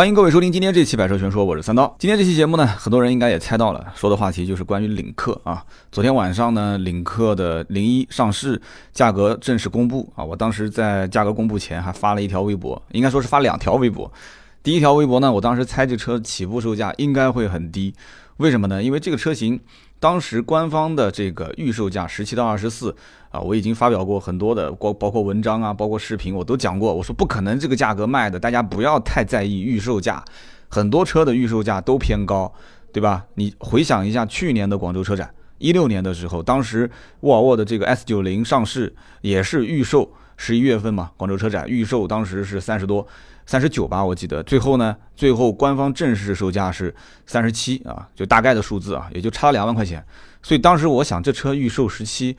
欢迎各位收听今天这期《百车全说》，我是三刀。今天这期节目呢，很多人应该也猜到了，说的话题就是关于领克啊。昨天晚上呢，领克的零一上市，价格正式公布啊。我当时在价格公布前还发了一条微博，应该说是发两条微博。第一条微博呢，我当时猜这车起步售价应该会很低，为什么呢？因为这个车型。当时官方的这个预售价十七到二十四啊，我已经发表过很多的，包包括文章啊，包括视频，我都讲过。我说不可能这个价格卖的，大家不要太在意预售价，很多车的预售价都偏高，对吧？你回想一下去年的广州车展，一六年的时候，当时沃尔沃的这个 S 九零上市也是预售，十一月份嘛，广州车展预售当时是三十多。三十九吧，我记得最后呢，最后官方正式售价是三十七啊，就大概的数字啊，也就差两万块钱。所以当时我想，这车预售十七，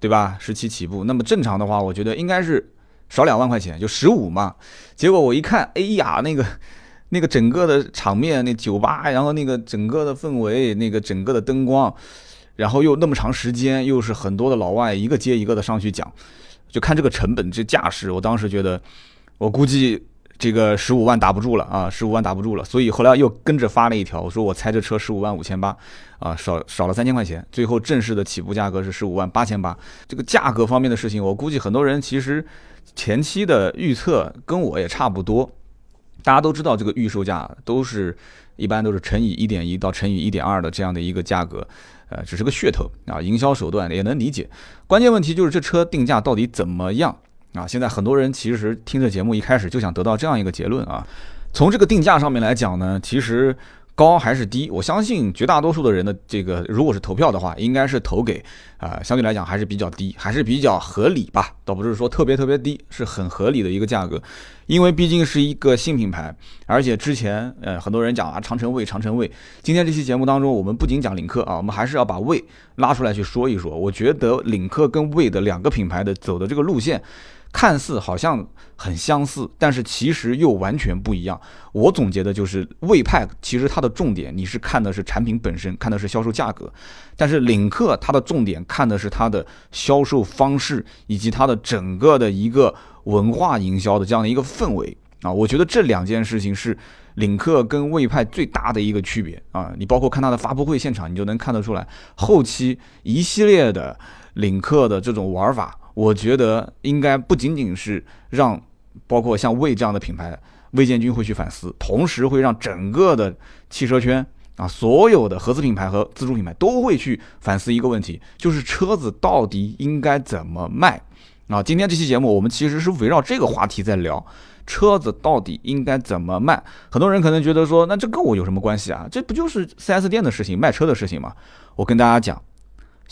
对吧？十七起步，那么正常的话，我觉得应该是少两万块钱，就十五嘛。结果我一看，哎呀，那个那个整个的场面，那酒吧，然后那个整个的氛围，那个整个的灯光，然后又那么长时间，又是很多的老外一个接一个的上去讲，就看这个成本这架势，我当时觉得，我估计。这个十五万打不住了啊，十五万打不住了，所以后来又跟着发了一条，我说我猜这车十五万五千八，啊少少了三千块钱，最后正式的起步价格是十五万八千八。这个价格方面的事情，我估计很多人其实前期的预测跟我也差不多。大家都知道这个预售价都是一般都是乘以一点一到乘以一点二的这样的一个价格，呃，只是个噱头啊，营销手段也能理解。关键问题就是这车定价到底怎么样？啊，现在很多人其实听着节目一开始就想得到这样一个结论啊，从这个定价上面来讲呢，其实高还是低？我相信绝大多数的人的这个，如果是投票的话，应该是投给啊，相对来讲还是比较低，还是比较合理吧，倒不是说特别特别低，是很合理的一个价格，因为毕竟是一个新品牌，而且之前呃很多人讲啊长城卫，长城卫，今天这期节目当中，我们不仅讲领克啊，我们还是要把卫拉出来去说一说。我觉得领克跟卫的两个品牌的走的这个路线。看似好像很相似，但是其实又完全不一样。我总结的就是，魏派其实它的重点你是看的是产品本身，看的是销售价格；但是领克它的重点看的是它的销售方式以及它的整个的一个文化营销的这样的一个氛围啊。我觉得这两件事情是领克跟魏派最大的一个区别啊。你包括看它的发布会现场，你就能看得出来，后期一系列的领克的这种玩法。我觉得应该不仅仅是让包括像魏这样的品牌，魏建军会去反思，同时会让整个的汽车圈啊，所有的合资品牌和自主品牌都会去反思一个问题，就是车子到底应该怎么卖啊？今天这期节目我们其实是围绕这个话题在聊，车子到底应该怎么卖？很多人可能觉得说，那这跟我有什么关系啊？这不就是 4S 店的事情，卖车的事情吗？我跟大家讲。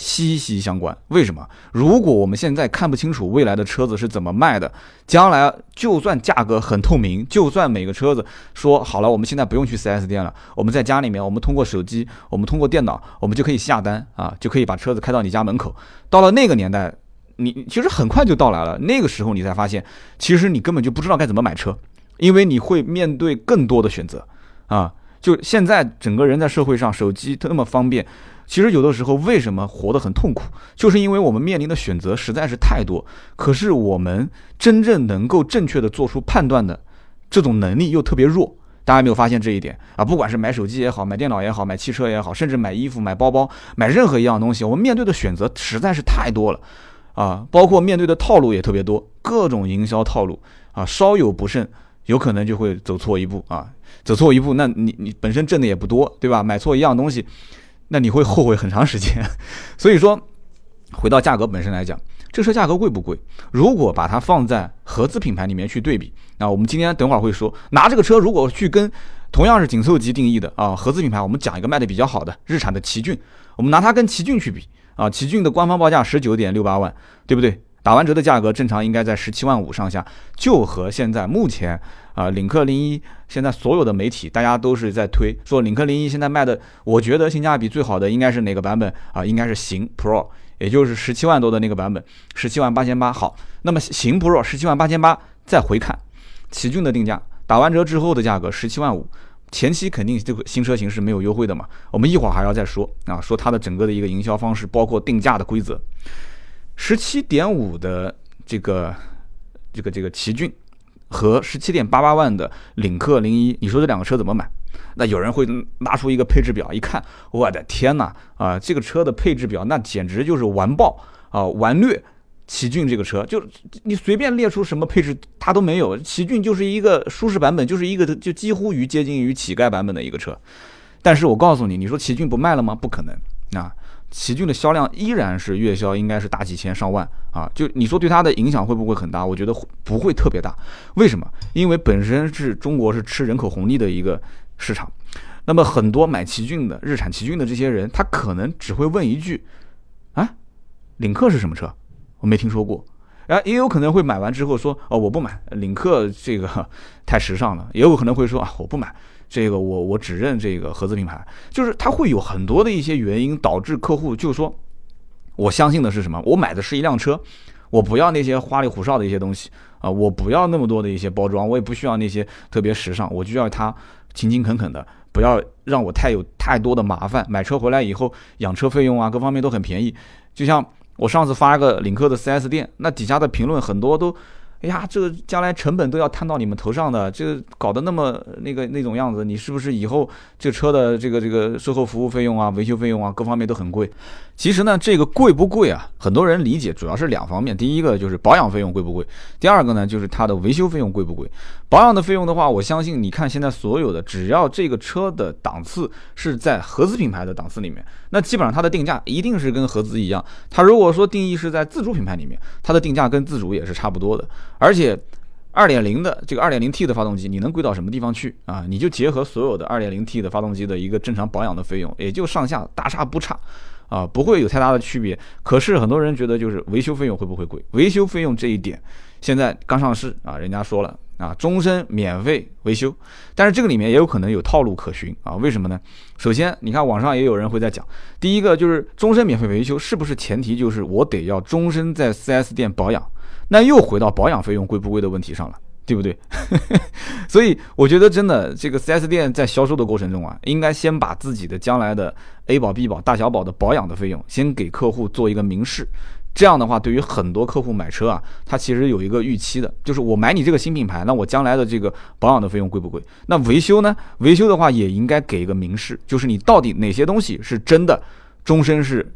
息息相关，为什么？如果我们现在看不清楚未来的车子是怎么卖的，将来就算价格很透明，就算每个车子说好了，我们现在不用去 4S 店了，我们在家里面，我们通过手机，我们通过电脑，我们就可以下单啊，就可以把车子开到你家门口。到了那个年代，你其实很快就到来了。那个时候你才发现，其实你根本就不知道该怎么买车，因为你会面对更多的选择啊。就现在整个人在社会上，手机那么方便。其实有的时候为什么活得很痛苦，就是因为我们面临的选择实在是太多，可是我们真正能够正确的做出判断的这种能力又特别弱。大家有没有发现这一点啊？不管是买手机也好，买电脑也好，买汽车也好，甚至买衣服、买包包、买任何一样东西，我们面对的选择实在是太多了啊！包括面对的套路也特别多，各种营销套路啊，稍有不慎，有可能就会走错一步啊！走错一步，那你你本身挣的也不多，对吧？买错一样东西。那你会后悔很长时间，所以说，回到价格本身来讲，这车价格贵不贵？如果把它放在合资品牌里面去对比，那我们今天等会儿会说，拿这个车如果去跟同样是紧凑级定义的啊合资品牌，我们讲一个卖的比较好的日产的奇骏，我们拿它跟奇骏去比啊，奇骏的官方报价十九点六八万，对不对？打完折的价格正常应该在十七万五上下，就和现在目前啊领克零一现在所有的媒体大家都是在推说领克零一现在卖的，我觉得性价比最好的应该是哪个版本啊？应该是行 Pro，也就是十七万多的那个版本，十七万八千八。好，那么行 Pro 十七万八千八，再回看奇骏的定价，打完折之后的价格十七万五，前期肯定这个新车型是没有优惠的嘛？我们一会儿还要再说啊，说它的整个的一个营销方式，包括定价的规则。十七点五的这个这个这个奇骏和十七点八八万的领克零一，你说这两个车怎么买？那有人会拿出一个配置表一看，我的天哪啊！这个车的配置表那简直就是完爆啊，完虐奇骏这个车，就你随便列出什么配置它都没有，奇骏就是一个舒适版本，就是一个就几乎于接近于乞丐版本的一个车。但是我告诉你，你说奇骏不卖了吗？不可能啊！奇骏的销量依然是月销应该是大几千上万啊！就你说对它的影响会不会很大？我觉得不会特别大。为什么？因为本身是中国是吃人口红利的一个。市场，那么很多买奇骏的日产奇骏的这些人，他可能只会问一句：“啊，领克是什么车？我没听说过。”啊，也有可能会买完之后说：“哦，我不买领克，这个太时尚了。”也有可能会说：“啊，我不买这个，我我只认这个合资品牌。”就是他会有很多的一些原因导致客户就说：“我相信的是什么？我买的是一辆车，我不要那些花里胡哨的一些东西啊，我不要那么多的一些包装，我也不需要那些特别时尚，我就要它。”勤勤恳恳的，不要让我太有太多的麻烦。买车回来以后，养车费用啊，各方面都很便宜。就像我上次发个领克的 4S 店，那底下的评论很多都。哎呀，这个将来成本都要摊到你们头上的，这个搞得那么那个那种样子，你是不是以后这车的这个这个售后服务费用啊、维修费用啊，各方面都很贵？其实呢，这个贵不贵啊？很多人理解主要是两方面，第一个就是保养费用贵不贵，第二个呢就是它的维修费用贵不贵。保养的费用的话，我相信你看现在所有的，只要这个车的档次是在合资品牌的档次里面，那基本上它的定价一定是跟合资一样。它如果说定义是在自主品牌里面，它的定价跟自主也是差不多的。而且，二点零的这个二点零 T 的发动机，你能贵到什么地方去啊？你就结合所有的二点零 T 的发动机的一个正常保养的费用，也就上下大差不差，啊，不会有太大的区别。可是很多人觉得就是维修费用会不会贵？维修费用这一点，现在刚上市啊，人家说了啊，终身免费维修。但是这个里面也有可能有套路可循啊？为什么呢？首先，你看网上也有人会在讲，第一个就是终身免费维修，是不是前提就是我得要终身在 4S 店保养？那又回到保养费用贵不贵的问题上了，对不对？所以我觉得真的，这个 4S 店在销售的过程中啊，应该先把自己的将来的 A 保、B 保、大小保的保养的费用先给客户做一个明示。这样的话，对于很多客户买车啊，他其实有一个预期的，就是我买你这个新品牌，那我将来的这个保养的费用贵不贵？那维修呢？维修的话也应该给一个明示，就是你到底哪些东西是真的终身是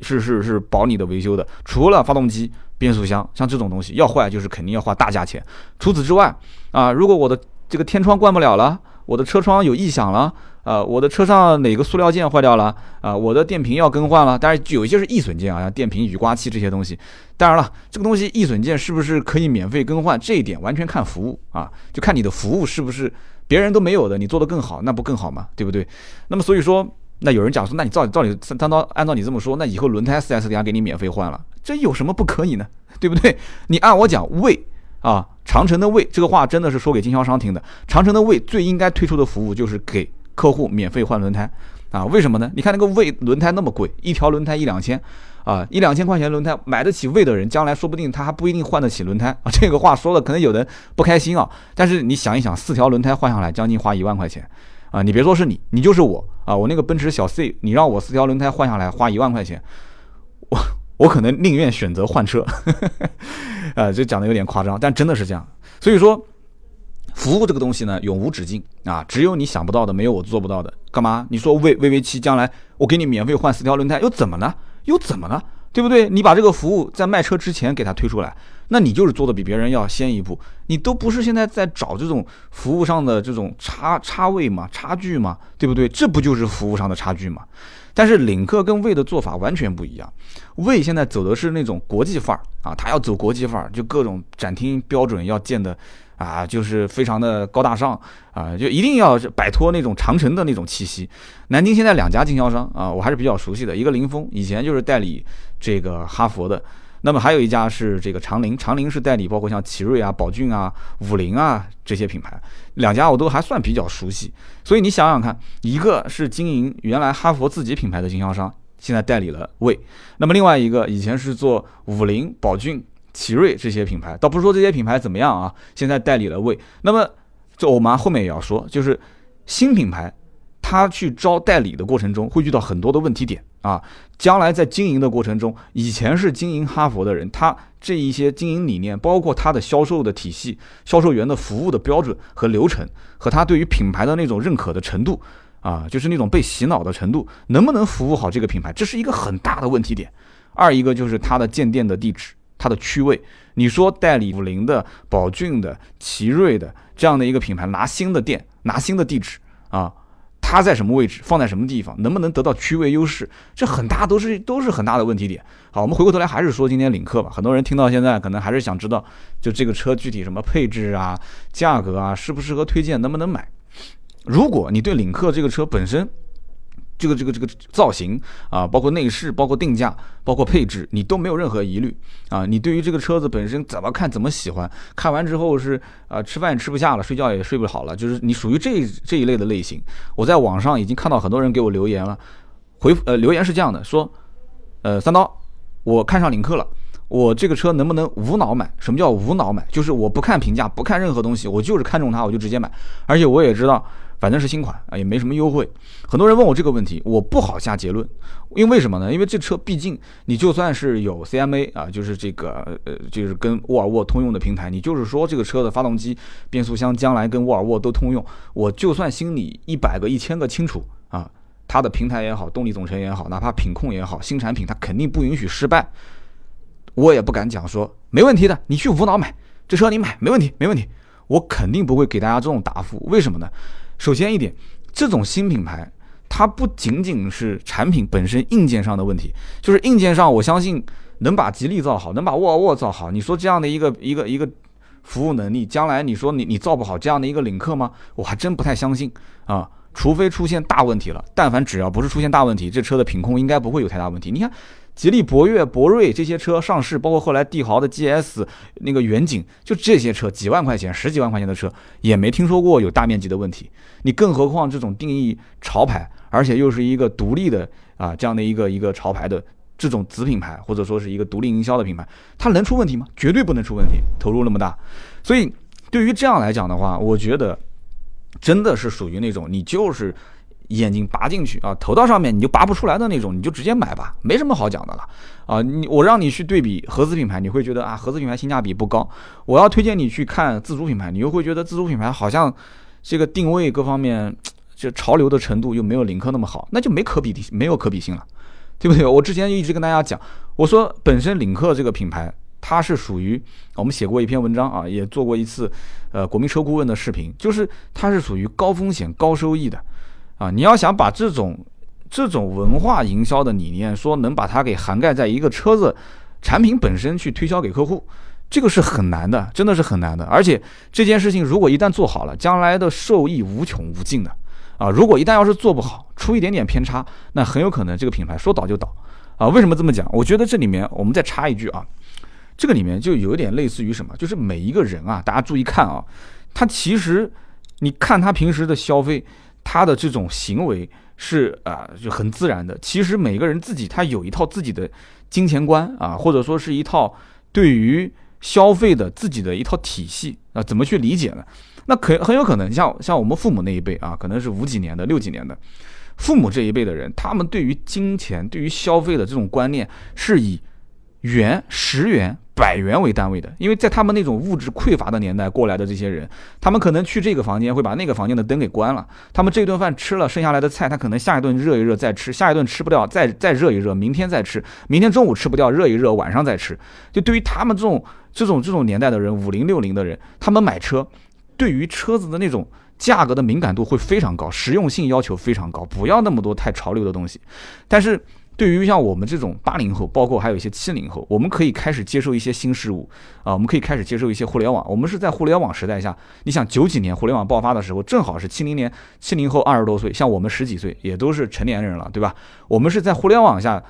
是是是保你的维修的，除了发动机。变速箱像这种东西要坏，就是肯定要花大价钱。除此之外，啊，如果我的这个天窗关不了了，我的车窗有异响了，啊，我的车上哪个塑料件坏掉了，啊，我的电瓶要更换了。当然有一些是易损件啊，像电瓶、雨刮器这些东西。当然了，这个东西易损件是不是可以免费更换，这一点完全看服务啊，就看你的服务是不是别人都没有的，你做得更好，那不更好吗？对不对？那么所以说。那有人讲说，那你照照理三刀按照你这么说，那以后轮胎四 S 店给你免费换了，这有什么不可以呢？对不对？你按我讲，魏啊，长城的魏这个话真的是说给经销商听的。长城的魏最应该推出的服务就是给客户免费换轮胎啊？为什么呢？你看那个魏轮胎那么贵，一条轮胎一两千啊，一两千块钱轮胎买得起魏的人，将来说不定他还不一定换得起轮胎啊。这个话说的可能有人不开心啊，但是你想一想，四条轮胎换下来将近花一万块钱。啊，你别说是你，你就是我啊！我那个奔驰小 C，你让我四条轮胎换下来花一万块钱，我我可能宁愿选择换车。啊，这讲的有点夸张，但真的是这样。所以说，服务这个东西呢，永无止境啊！只有你想不到的，没有我做不到的。干嘛？你说 V V V 七将来我给你免费换四条轮胎，又怎么了？又怎么了？对不对？你把这个服务在卖车之前给他推出来。那你就是做的比别人要先一步，你都不是现在在找这种服务上的这种差差位嘛、差距嘛，对不对？这不就是服务上的差距嘛？但是领克跟魏的做法完全不一样，魏现在走的是那种国际范儿啊，他要走国际范儿，就各种展厅标准要建的啊，就是非常的高大上啊，就一定要摆脱那种长城的那种气息。南京现在两家经销商啊，我还是比较熟悉的，一个林峰，以前就是代理这个哈佛的。那么还有一家是这个长林，长林是代理包括像奇瑞啊、宝骏啊、五菱啊这些品牌，两家我都还算比较熟悉。所以你想想看，一个是经营原来哈佛自己品牌的经销商，现在代理了魏；那么另外一个以前是做五菱、宝骏、奇瑞这些品牌，倒不是说这些品牌怎么样啊，现在代理了魏。那么这我们后面也要说，就是新品牌。他去招代理的过程中会遇到很多的问题点啊。将来在经营的过程中，以前是经营哈佛的人，他这一些经营理念，包括他的销售的体系、销售员的服务的标准和流程，和他对于品牌的那种认可的程度啊，就是那种被洗脑的程度，能不能服务好这个品牌，这是一个很大的问题点。二一个就是他的建店的地址，它的区位。你说代理五菱的、宝骏的、奇瑞的这样的一个品牌拿新的店、拿新的地址啊？它在什么位置，放在什么地方，能不能得到区位优势？这很大都是都是很大的问题点。好，我们回过头来还是说今天领克吧。很多人听到现在可能还是想知道，就这个车具体什么配置啊、价格啊，适不适合推荐，能不能买？如果你对领克这个车本身，这个这个这个造型啊，包括内饰，包括定价，包括配置，你都没有任何疑虑啊。你对于这个车子本身怎么看怎么喜欢，看完之后是啊吃饭吃不下了，睡觉也睡不好了，就是你属于这这一类的类型。我在网上已经看到很多人给我留言了，回呃留言是这样的，说呃三刀，我看上领克了，我这个车能不能无脑买？什么叫无脑买？就是我不看评价，不看任何东西，我就是看中它，我就直接买。而且我也知道。反正是新款啊，也没什么优惠。很多人问我这个问题，我不好下结论，因为什么呢？因为这车毕竟你就算是有 CMA 啊，就是这个呃，就是跟沃尔沃通用的平台，你就是说这个车的发动机、变速箱将来跟沃尔沃都通用，我就算心里一百个、一千个清楚啊，它的平台也好，动力总成也好，哪怕品控也好，新产品它肯定不允许失败，我也不敢讲说没问题的，你去无脑买这车你买没问题，没问题，我肯定不会给大家这种答复。为什么呢？首先一点，这种新品牌，它不仅仅是产品本身硬件上的问题，就是硬件上，我相信能把吉利造好，能把沃尔沃造好。你说这样的一个一个一个服务能力，将来你说你你造不好这样的一个领克吗？我还真不太相信啊。除非出现大问题了，但凡只要不是出现大问题，这车的品控应该不会有太大问题。你看。吉利博越、博瑞这些车上市，包括后来帝豪的 GS、那个远景，就这些车几万块钱、十几万块钱的车，也没听说过有大面积的问题。你更何况这种定义潮牌，而且又是一个独立的啊这样的一个一个潮牌的这种子品牌，或者说是一个独立营销的品牌，它能出问题吗？绝对不能出问题。投入那么大，所以对于这样来讲的话，我觉得真的是属于那种你就是。眼睛拔进去啊，投到上面你就拔不出来的那种，你就直接买吧，没什么好讲的了啊。你我让你去对比合资品牌，你会觉得啊，合资品牌性价比不高。我要推荐你去看自主品牌，你又会觉得自主品牌好像这个定位各方面，这潮流的程度又没有领克那么好，那就没可比的，没有可比性了，对不对？我之前一直跟大家讲，我说本身领克这个品牌，它是属于我们写过一篇文章啊，也做过一次呃国民车顾问的视频，就是它是属于高风险高收益的。啊，你要想把这种这种文化营销的理念，说能把它给涵盖在一个车子产品本身去推销给客户，这个是很难的，真的是很难的。而且这件事情如果一旦做好了，将来的受益无穷无尽的。啊，如果一旦要是做不好，出一点点偏差，那很有可能这个品牌说倒就倒。啊，为什么这么讲？我觉得这里面我们再插一句啊，这个里面就有点类似于什么，就是每一个人啊，大家注意看啊，他其实你看他平时的消费。他的这种行为是啊，就很自然的。其实每个人自己他有一套自己的金钱观啊，或者说是一套对于消费的自己的一套体系啊，怎么去理解呢？那可很有可能像像我们父母那一辈啊，可能是五几年的、六几年的父母这一辈的人，他们对于金钱、对于消费的这种观念是以元、十元。百元为单位的，因为在他们那种物质匮乏的年代过来的这些人，他们可能去这个房间会把那个房间的灯给关了。他们这顿饭吃了剩下来的菜，他可能下一顿热一热再吃，下一顿吃不掉再再热一热，明天再吃，明天中午吃不掉热一热，晚上再吃。就对于他们这种这种这种年代的人，五零六零的人，他们买车，对于车子的那种价格的敏感度会非常高，实用性要求非常高，不要那么多太潮流的东西。但是。对于像我们这种八零后，包括还有一些七零后，我们可以开始接受一些新事物啊，我们可以开始接受一些互联网。我们是在互联网时代下，你想九几年互联网爆发的时候，正好是七零年，七零后二十多岁，像我们十几岁，也都是成年人了，对吧？我们是在互联网下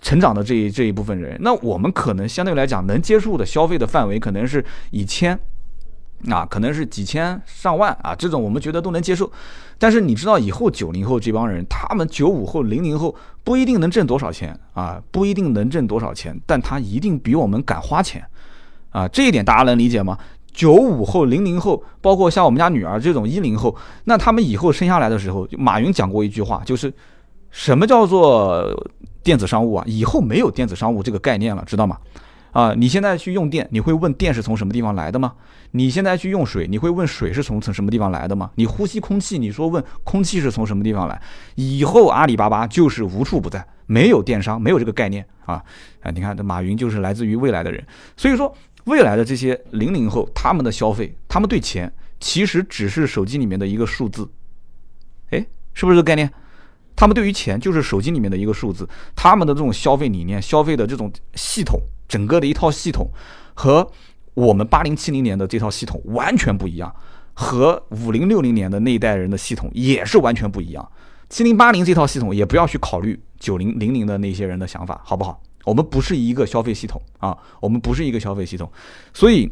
成长的这一这一部分人，那我们可能相对来讲能接触的消费的范围，可能是以千。啊，可能是几千上万啊，这种我们觉得都能接受。但是你知道，以后九零后这帮人，他们九五后、零零后不一定能挣多少钱啊，不一定能挣多少钱，但他一定比我们敢花钱啊。这一点大家能理解吗？九五后、零零后，包括像我们家女儿这种一零后，那他们以后生下来的时候，马云讲过一句话，就是什么叫做电子商务啊？以后没有电子商务这个概念了，知道吗？啊，你现在去用电，你会问电是从什么地方来的吗？你现在去用水，你会问水是从从什么地方来的吗？你呼吸空气，你说问空气是从什么地方来？以后阿里巴巴就是无处不在，没有电商，没有这个概念啊！啊，你看这马云就是来自于未来的人，所以说未来的这些零零后，他们的消费，他们对钱其实只是手机里面的一个数字，哎，是不是这个概念？他们对于钱就是手机里面的一个数字，他们的这种消费理念、消费的这种系统。整个的一套系统和我们八零七零年的这套系统完全不一样，和五零六零年的那一代人的系统也是完全不一样。七零八零这套系统也不要去考虑九零零零的那些人的想法，好不好？我们不是一个消费系统啊，我们不是一个消费系统，所以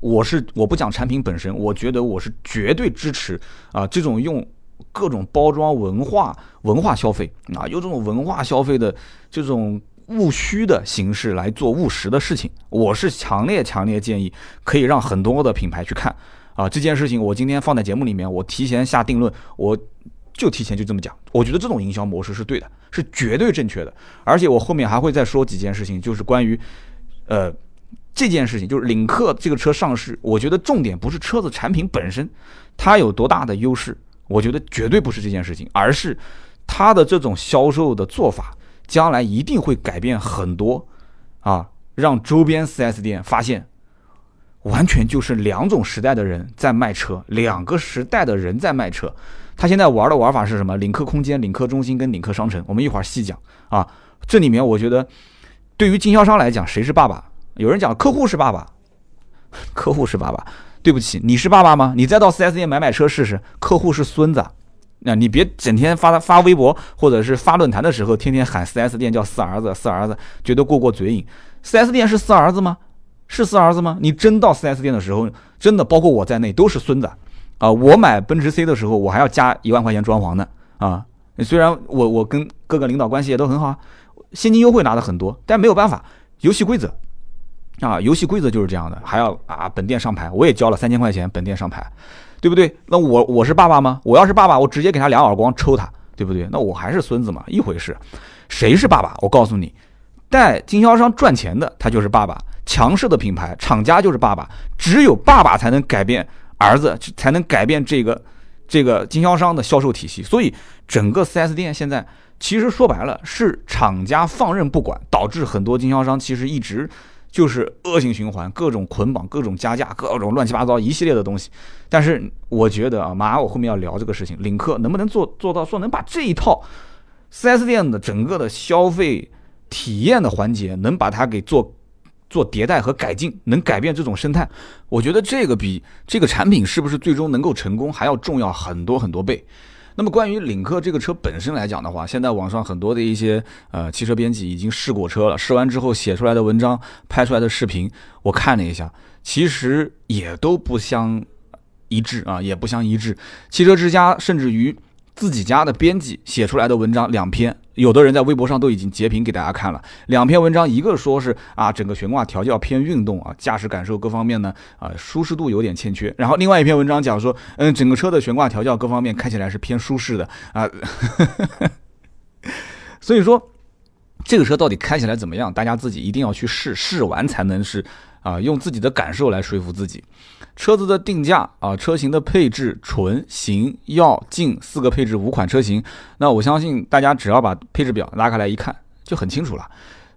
我是我不讲产品本身，我觉得我是绝对支持啊这种用各种包装文化文化消费啊，用这种文化消费的这种。务虚的形式来做务实的事情，我是强烈强烈建议可以让很多的品牌去看啊这件事情。我今天放在节目里面，我提前下定论，我就提前就这么讲。我觉得这种营销模式是对的，是绝对正确的。而且我后面还会再说几件事情，就是关于呃这件事情，就是领克这个车上市，我觉得重点不是车子产品本身它有多大的优势，我觉得绝对不是这件事情，而是它的这种销售的做法。将来一定会改变很多，啊，让周边 4S 店发现，完全就是两种时代的人在卖车，两个时代的人在卖车。他现在玩的玩法是什么？领克空间、领克中心跟领克商城，我们一会儿细讲啊。这里面我觉得，对于经销商来讲，谁是爸爸？有人讲客户是爸爸，客户是爸爸。对不起，你是爸爸吗？你再到 4S 店买买车试试，客户是孙子。那你别整天发发微博或者是发论坛的时候，天天喊四 S 店叫四儿子，四儿子觉得过过嘴瘾。四 S 店是四儿子吗？是四儿子吗？你真到四 S 店的时候，真的包括我在内都是孙子啊！我买奔驰 C 的时候，我还要加一万块钱装潢呢啊！虽然我我跟各个领导关系也都很好，现金优惠拿的很多，但没有办法，游戏规则啊，游戏规则就是这样的，还要啊本店上牌，我也交了三千块钱本店上牌。对不对？那我我是爸爸吗？我要是爸爸，我直接给他两耳光抽他，对不对？那我还是孙子嘛，一回事。谁是爸爸？我告诉你，带经销商赚钱的他就是爸爸，强势的品牌厂家就是爸爸。只有爸爸才能改变儿子，才能改变这个这个经销商的销售体系。所以整个 4S 店现在其实说白了是厂家放任不管，导致很多经销商其实一直。就是恶性循环，各种捆绑，各种加价，各种乱七八糟一系列的东西。但是我觉得啊，马上我后面要聊这个事情，领克能不能做做到说能把这一套 4S 店的整个的消费体验的环节，能把它给做做迭代和改进，能改变这种生态？我觉得这个比这个产品是不是最终能够成功还要重要很多很多倍。那么关于领克这个车本身来讲的话，现在网上很多的一些呃汽车编辑已经试过车了，试完之后写出来的文章、拍出来的视频，我看了一下，其实也都不相一致啊，也不相一致。汽车之家甚至于。自己家的编辑写出来的文章两篇，有的人在微博上都已经截屏给大家看了。两篇文章，一个说是啊，整个悬挂调教偏运动啊，驾驶感受各方面呢啊，舒适度有点欠缺。然后另外一篇文章讲说，嗯，整个车的悬挂调教各方面看起来是偏舒适的啊。所以说，这个车到底开起来怎么样？大家自己一定要去试，试完才能是啊，用自己的感受来说服自己。车子的定价啊，车型的配置，纯、型、要进四个配置五款车型，那我相信大家只要把配置表拉开来一看，就很清楚了。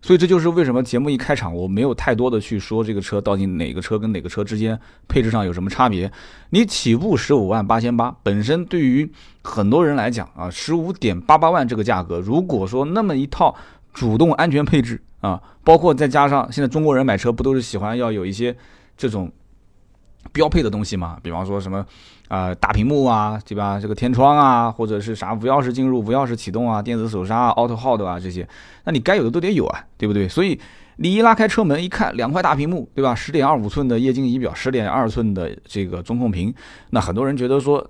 所以这就是为什么节目一开场我没有太多的去说这个车到底哪个车跟哪个车之间配置上有什么差别。你起步十五万八千八，本身对于 很多人来讲啊，十五点八八万这个价格，如果说那么一套主动安全配置啊，包括再加上现在中国人买车不都是喜欢要有一些这种。标配的东西嘛，比方说什么，啊大屏幕啊，对吧？这个天窗啊，或者是啥无钥匙进入、无钥匙启动啊，电子手刹啊、Auto Hold 啊这些，那你该有的都得有啊，对不对？所以你一拉开车门一看，两块大屏幕，对吧？十点二五寸的液晶仪表，十点二寸的这个中控屏，那很多人觉得说，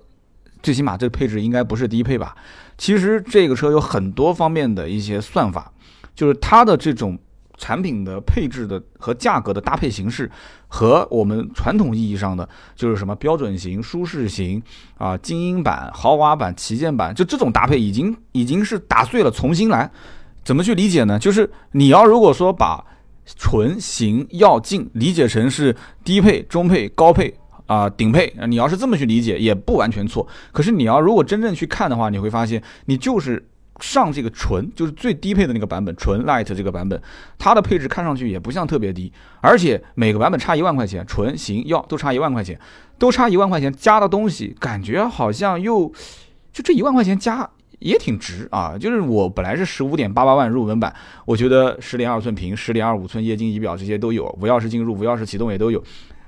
最起码这个配置应该不是低配吧？其实这个车有很多方面的一些算法，就是它的这种产品的配置的和价格的搭配形式，和我们传统意义上的就是什么标准型、舒适型啊、精英版、豪华版、旗舰版，就这种搭配已经已经是打碎了，重新来。怎么去理解呢？就是你要如果说把纯型要进理解成是低配、中配、高配啊、顶配，你要是这么去理解，也不完全错。可是你要如果真正去看的话，你会发现你就是上这个纯，就是最低配的那个版本，纯 Light 这个版本，它的配置看上去也不像特别低，而且每个版本差一万块钱，纯型要都差一万块钱，都差一万块钱，加的东西感觉好像又就这一万块钱加。也挺值啊，就是我本来是十五点八八万入门版，我觉得十点二寸屏、十点二五寸液晶仪表这些都有，无钥匙进入、无钥匙启动也都有。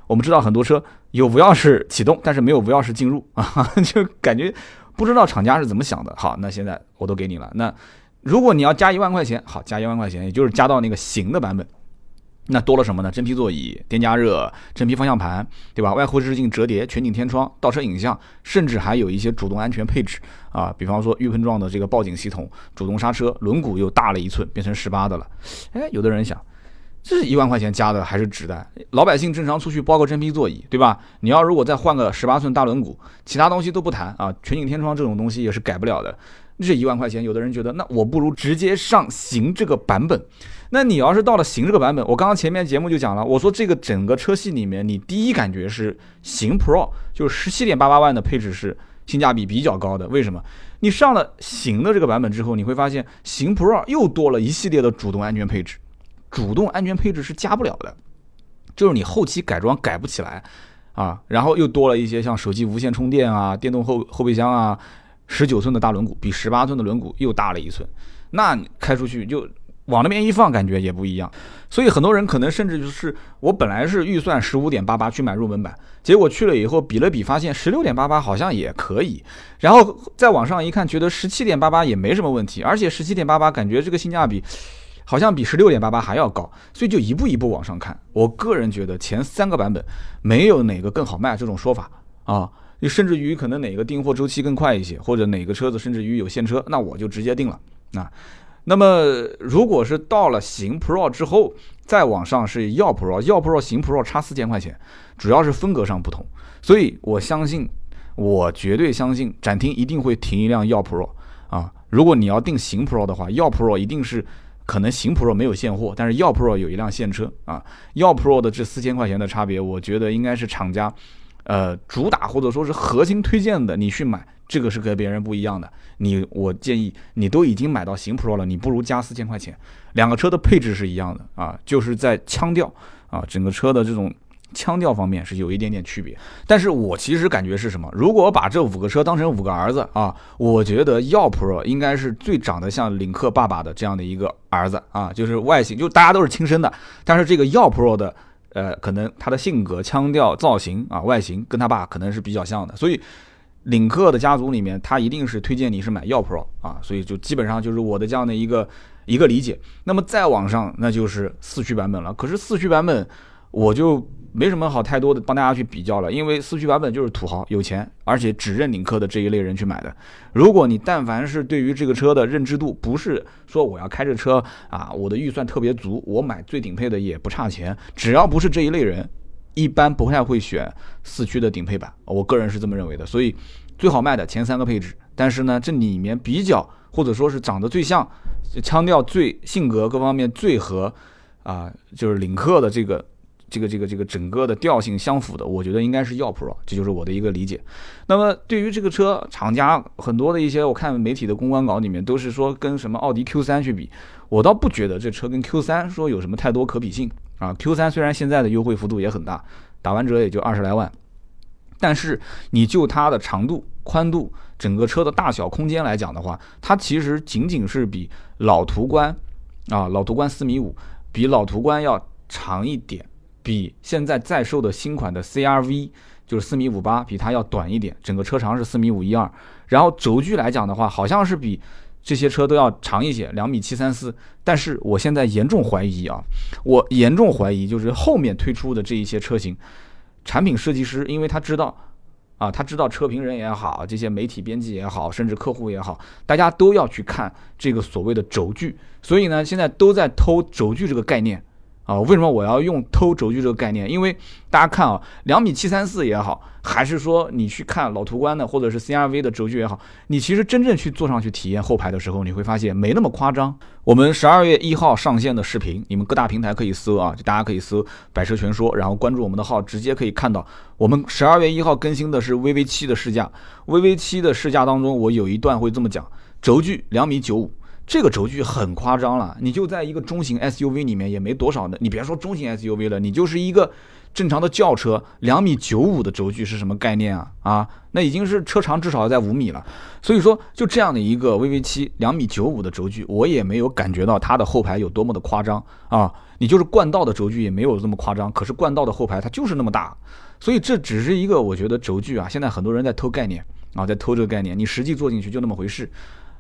我们知道很多车有无钥匙启动，但是没有无钥匙进入啊，就感觉不知道厂家是怎么想的。好，那现在我都给你了。那如果你要加一万块钱，好，加一万块钱，也就是加到那个型的版本。那多了什么呢？真皮座椅、电加热、真皮方向盘，对吧？外后视镜折叠、全景天窗、倒车影像，甚至还有一些主动安全配置啊，比方说预碰撞的这个报警系统、主动刹车，轮毂又大了一寸，变成十八的了。哎，有的人想，这是一万块钱加的还是值的？老百姓正常出去包个真皮座椅，对吧？你要如果再换个十八寸大轮毂，其他东西都不谈啊，全景天窗这种东西也是改不了的。这一万块钱，有的人觉得，那我不如直接上行这个版本。那你要是到了行这个版本，我刚刚前面节目就讲了，我说这个整个车系里面，你第一感觉是行 Pro，就是十七点八八万的配置是性价比比较高的。为什么？你上了行的这个版本之后，你会发现行 Pro 又多了一系列的主动安全配置，主动安全配置是加不了的，就是你后期改装改不起来啊。然后又多了一些像手机无线充电啊、电动后后备箱啊、十九寸的大轮毂，比十八寸的轮毂又大了一寸，那开出去就。往那边一放，感觉也不一样，所以很多人可能甚至就是我本来是预算十五点八八去买入门版，结果去了以后比了比，发现十六点八八好像也可以，然后再往上一看，觉得十七点八八也没什么问题，而且十七点八八感觉这个性价比好像比十六点八八还要高，所以就一步一步往上看。我个人觉得前三个版本没有哪个更好卖这种说法啊，甚至于可能哪个订货周期更快一些，或者哪个车子甚至于有现车，那我就直接定了啊。那么，如果是到了行 Pro 之后，再往上是耀 Pro，耀 Pro 行 Pro 差四千块钱，主要是风格上不同。所以我相信，我绝对相信展厅一定会停一辆耀 Pro 啊！如果你要定行 Pro 的话，耀 Pro 一定是可能行 Pro 没有现货，但是耀 Pro 有一辆现车啊！耀 Pro 的这四千块钱的差别，我觉得应该是厂家呃主打或者说是核心推荐的，你去买。这个是跟别人不一样的。你，我建议你都已经买到行 Pro 了，你不如加四千块钱。两个车的配置是一样的啊，就是在腔调啊，整个车的这种腔调方面是有一点点区别。但是我其实感觉是什么？如果把这五个车当成五个儿子啊，我觉得耀 Pro 应该是最长得像领克爸爸的这样的一个儿子啊，就是外形，就大家都是亲生的。但是这个耀 Pro 的，呃，可能他的性格、腔调、造型啊，外形跟他爸可能是比较像的，所以。领克的家族里面，他一定是推荐你是买耀 Pro 啊，所以就基本上就是我的这样的一个一个理解。那么再往上，那就是四驱版本了。可是四驱版本，我就没什么好太多的帮大家去比较了，因为四驱版本就是土豪有钱，而且只认领克的这一类人去买的。如果你但凡是对于这个车的认知度，不是说我要开着车啊，我的预算特别足，我买最顶配的也不差钱，只要不是这一类人。一般不太会选四驱的顶配版，我个人是这么认为的。所以最好卖的前三个配置，但是呢，这里面比较或者说是长得最像、腔调最、性格各方面最和啊，就是领克的这个、这个、这个、这个整个的调性相符的，我觉得应该是耀 Pro，这就是我的一个理解。那么对于这个车，厂家很多的一些我看媒体的公关稿里面都是说跟什么奥迪 Q3 去比，我倒不觉得这车跟 Q3 说有什么太多可比性。啊，Q3 虽然现在的优惠幅度也很大，打完折也就二十来万，但是你就它的长度、宽度、整个车的大小空间来讲的话，它其实仅仅是比老途观啊，老途观四米五，比老途观要长一点，比现在在售的新款的 CRV 就是四米五八，比它要短一点，整个车长是四米五一二，然后轴距来讲的话，好像是比。这些车都要长一些，两米七三四。但是我现在严重怀疑啊，我严重怀疑，就是后面推出的这一些车型，产品设计师，因为他知道啊，他知道车评人也好，这些媒体编辑也好，甚至客户也好，大家都要去看这个所谓的轴距，所以呢，现在都在偷轴距这个概念。啊，为什么我要用偷轴距这个概念？因为大家看啊，两米七三四也好，还是说你去看老途观的或者是 CRV 的轴距也好，你其实真正去坐上去体验后排的时候，你会发现没那么夸张。我们十二月一号上线的视频，你们各大平台可以搜啊，就大家可以搜“百车全说”，然后关注我们的号，直接可以看到我们十二月一号更新的是 VV 七的试驾。VV 七的试驾当中，我有一段会这么讲，轴距两米九五。这个轴距很夸张了，你就在一个中型 SUV 里面也没多少的，你别说中型 SUV 了，你就是一个正常的轿车，两米九五的轴距是什么概念啊？啊，那已经是车长至少要在五米了。所以说，就这样的一个 VV 七两米九五的轴距，我也没有感觉到它的后排有多么的夸张啊。你就是冠道的轴距也没有这么夸张，可是冠道的后排它就是那么大，所以这只是一个我觉得轴距啊，现在很多人在偷概念啊，在偷这个概念，你实际坐进去就那么回事。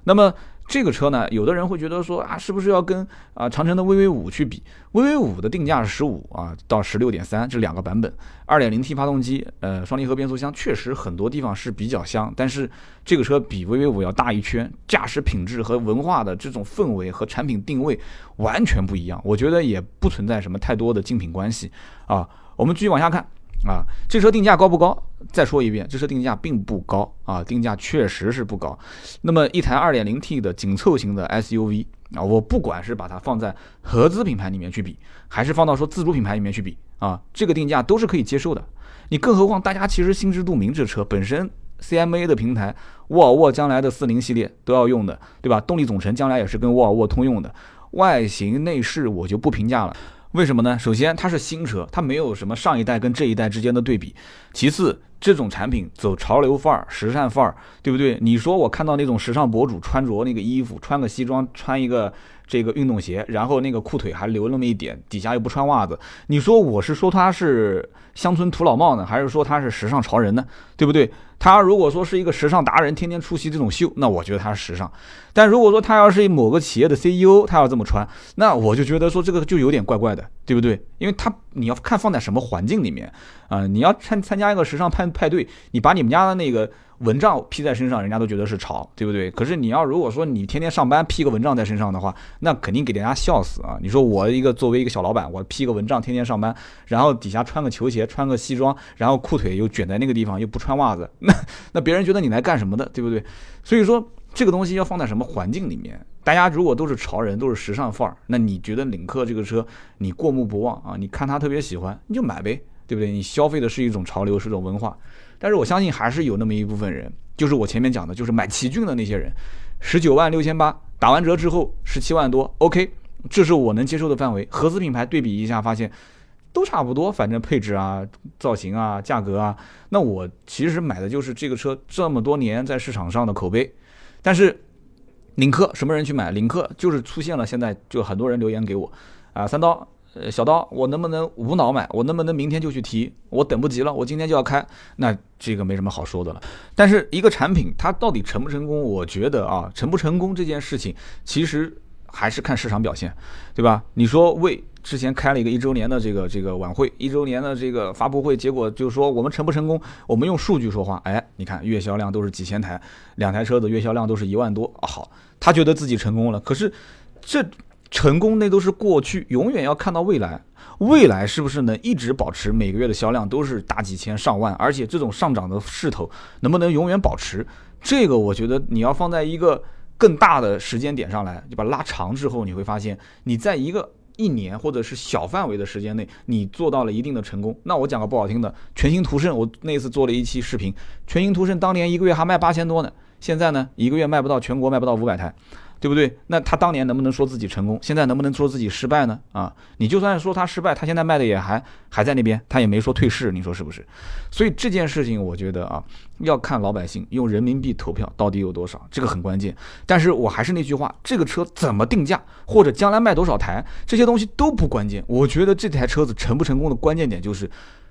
那么这个车呢，有的人会觉得说啊，是不是要跟啊长城的 VV 五去比？VV 五的定价是十五啊到十六点三这两个版本，二点零 T 发动机，呃双离合变速箱，确实很多地方是比较香，但是这个车比 VV 五要大一圈，驾驶品质和文化的这种氛围和产品定位完全不一样，我觉得也不存在什么太多的竞品关系啊。我们继续往下看。啊，这车定价高不高？再说一遍，这车定价并不高啊，定价确实是不高。那么一台 2.0T 的紧凑型的 SUV 啊，我不管是把它放在合资品牌里面去比，还是放到说自主品牌里面去比啊，这个定价都是可以接受的。你更何况大家其实心知肚明，这车本身 CMA 的平台，沃尔沃将来的40系列都要用的，对吧？动力总成将来也是跟沃尔沃通用的，外形内饰我就不评价了。为什么呢？首先，它是新车，它没有什么上一代跟这一代之间的对比。其次，这种产品走潮流范儿、时尚范儿，对不对？你说我看到那种时尚博主穿着那个衣服，穿个西装，穿一个这个运动鞋，然后那个裤腿还留那么一点，底下又不穿袜子，你说我是说他是乡村土老帽呢，还是说他是时尚潮人呢？对不对？他如果说是一个时尚达人，天天出席这种秀，那我觉得他是时尚。但如果说他要是某个企业的 CEO，他要这么穿，那我就觉得说这个就有点怪怪的，对不对？因为他你要看放在什么环境里面啊？你要参参加一个时尚派派对，你把你们家的那个。蚊帐披在身上，人家都觉得是潮，对不对？可是你要如果说你天天上班披个蚊帐在身上的话，那肯定给人家笑死啊！你说我一个作为一个小老板，我披个蚊帐天天上班，然后底下穿个球鞋，穿个西装，然后裤腿又卷在那个地方，又不穿袜子，那别人觉得你来干什么的，对不对？所以说这个东西要放在什么环境里面？大家如果都是潮人，都是时尚范儿，那你觉得领克这个车你过目不忘啊？你看他特别喜欢，你就买呗，对不对？你消费的是一种潮流，是一种文化。但是我相信还是有那么一部分人，就是我前面讲的，就是买奇骏的那些人，十九万六千八打完折之后十七万多，OK，这是我能接受的范围。合资品牌对比一下，发现都差不多，反正配置啊、造型啊、价格啊，那我其实买的就是这个车这么多年在市场上的口碑。但是领克什么人去买？领克就是出现了，现在就很多人留言给我啊，三刀。呃，小刀，我能不能无脑买？我能不能明天就去提？我等不及了，我今天就要开。那这个没什么好说的了。但是一个产品它到底成不成功？我觉得啊，成不成功这件事情其实还是看市场表现，对吧？你说为之前开了一个一周年的这个这个晚会，一周年的这个发布会，结果就是说我们成不成功？我们用数据说话。哎，你看月销量都是几千台，两台车子月销量都是一万多啊。好，他觉得自己成功了。可是这。成功那都是过去，永远要看到未来。未来是不是能一直保持每个月的销量都是大几千上万，而且这种上涨的势头能不能永远保持？这个我觉得你要放在一个更大的时间点上来，就把拉长之后，你会发现你在一个一年或者是小范围的时间内，你做到了一定的成功。那我讲个不好听的，全新途胜，我那次做了一期视频，全新途胜当年一个月还卖八千多呢，现在呢一个月卖不到，全国卖不到五百台。对不对？那他当年能不能说自己成功？现在能不能说自己失败呢？啊，你就算说他失败，他现在卖的也还还在那边，他也没说退市，你说是不是？所以这件事情，我觉得啊，要看老百姓用人民币投票到底有多少，这个很关键。但是我还是那句话，这个车怎么定价，或者将来卖多少台，这些东西都不关键。我觉得这台车子成不成功的关键点就是，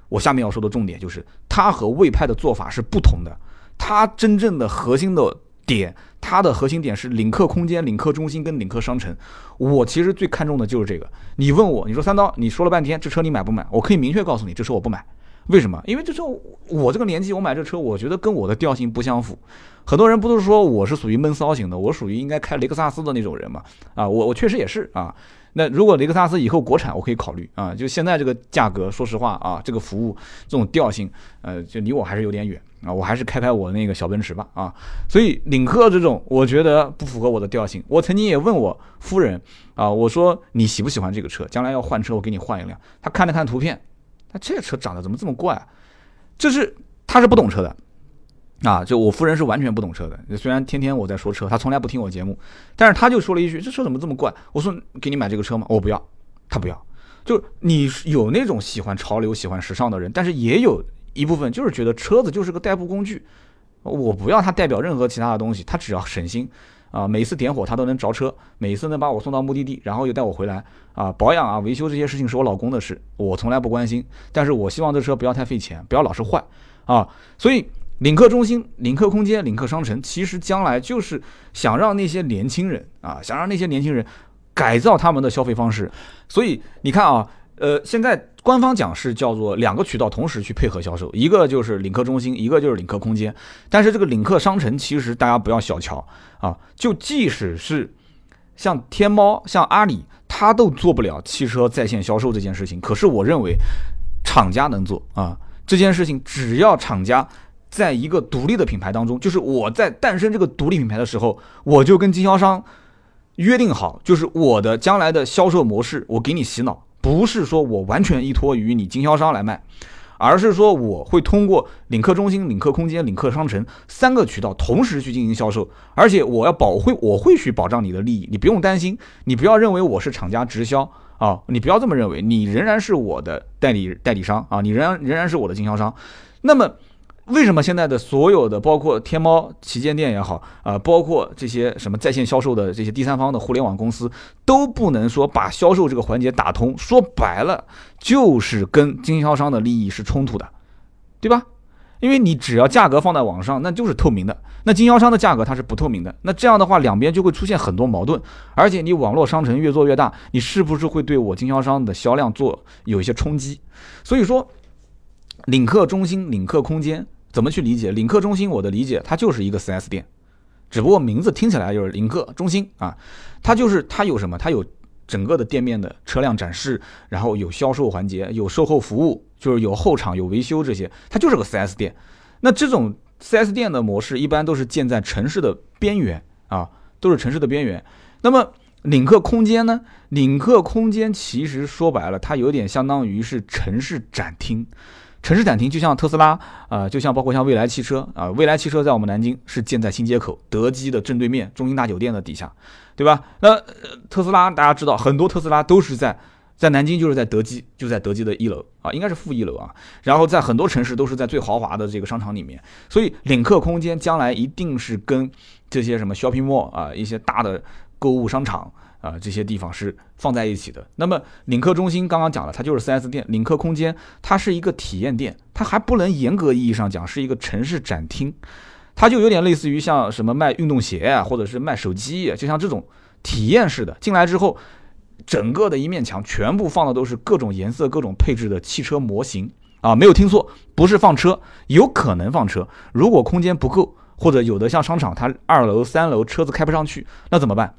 我下面要说的重点就是，它和魏派的做法是不同的，它真正的核心的。点，它的核心点是领克空间、领克中心跟领克商城。我其实最看重的就是这个。你问我，你说三刀，你说了半天，这车你买不买？我可以明确告诉你，这车我不买。为什么？因为这车我这个年纪，我买这车，我觉得跟我的调性不相符。很多人不都是说我是属于闷骚型的，我属于应该开雷克萨斯的那种人嘛？啊，我我确实也是啊。那如果雷克萨斯以后国产，我可以考虑啊。就现在这个价格，说实话啊，这个服务这种调性，呃，就离我还是有点远啊。我还是开开我那个小奔驰吧啊。所以领克这种，我觉得不符合我的调性。我曾经也问我夫人啊，我说你喜不喜欢这个车？将来要换车，我给你换一辆。她看了看图片。他这车长得怎么这么怪？就是他是不懂车的啊！就我夫人是完全不懂车的。虽然天天我在说车，他从来不听我节目，但是他就说了一句：“这车怎么这么怪？”我说：“给你买这个车吗？”我不要，他不要。就你有那种喜欢潮流、喜欢时尚的人，但是也有一部分就是觉得车子就是个代步工具，我不要它代表任何其他的东西，它只要省心。啊，每次点火它都能着车，每次能把我送到目的地，然后又带我回来。啊，保养啊、维修这些事情是我老公的事，我从来不关心。但是我希望这车不要太费钱，不要老是坏啊。所以，领克中心、领克空间、领克商城，其实将来就是想让那些年轻人啊，想让那些年轻人改造他们的消费方式。所以你看啊。呃，现在官方讲是叫做两个渠道同时去配合销售，一个就是领克中心，一个就是领克空间。但是这个领克商城其实大家不要小瞧啊，就即使是像天猫、像阿里，它都做不了汽车在线销售这件事情。可是我认为厂家能做啊，这件事情只要厂家在一个独立的品牌当中，就是我在诞生这个独立品牌的时候，我就跟经销商约定好，就是我的将来的销售模式，我给你洗脑。不是说我完全依托于你经销商来卖，而是说我会通过领克中心、领克空间、领克商城三个渠道同时去进行销售，而且我要保会我会去保障你的利益，你不用担心，你不要认为我是厂家直销啊，你不要这么认为，你仍然是我的代理代理商啊，你仍然仍然是我的经销商，那么。为什么现在的所有的，包括天猫旗舰店也好，啊，包括这些什么在线销售的这些第三方的互联网公司，都不能说把销售这个环节打通？说白了，就是跟经销商的利益是冲突的，对吧？因为你只要价格放在网上，那就是透明的，那经销商的价格它是不透明的。那这样的话，两边就会出现很多矛盾。而且你网络商城越做越大，你是不是会对我经销商的销量做有一些冲击？所以说，领克中心、领克空间。怎么去理解领克中心？我的理解，它就是一个 4S 店，只不过名字听起来就是领克中心啊。它就是它有什么？它有整个的店面的车辆展示，然后有销售环节，有售后服务，就是有后厂有维修这些，它就是个 4S 店。那这种 4S 店的模式一般都是建在城市的边缘啊，都是城市的边缘。那么领克空间呢？领克空间其实说白了，它有点相当于是城市展厅。城市展厅就像特斯拉啊，就像包括像蔚来汽车啊，蔚来汽车在我们南京是建在新街口德基的正对面中心大酒店的底下，对吧？那特斯拉大家知道，很多特斯拉都是在 在南京，就是在德基，就在德基的一楼啊，应该是负一楼啊。然后在很多城市都是在最豪华的这个商场里面，所以领克空间将来一定是跟这些什么 shopping mall 啊，一些大的购物商场。啊，这些地方是放在一起的。那么领克中心刚刚讲了，它就是 4S 店；领克空间它是一个体验店，它还不能严格意义上讲是一个城市展厅，它就有点类似于像什么卖运动鞋啊，或者是卖手机，就像这种体验式的。进来之后，整个的一面墙全部放的都是各种颜色、各种配置的汽车模型啊，没有听错，不是放车，有可能放车。如果空间不够，或者有的像商场，它二楼、三楼车子开不上去，那怎么办？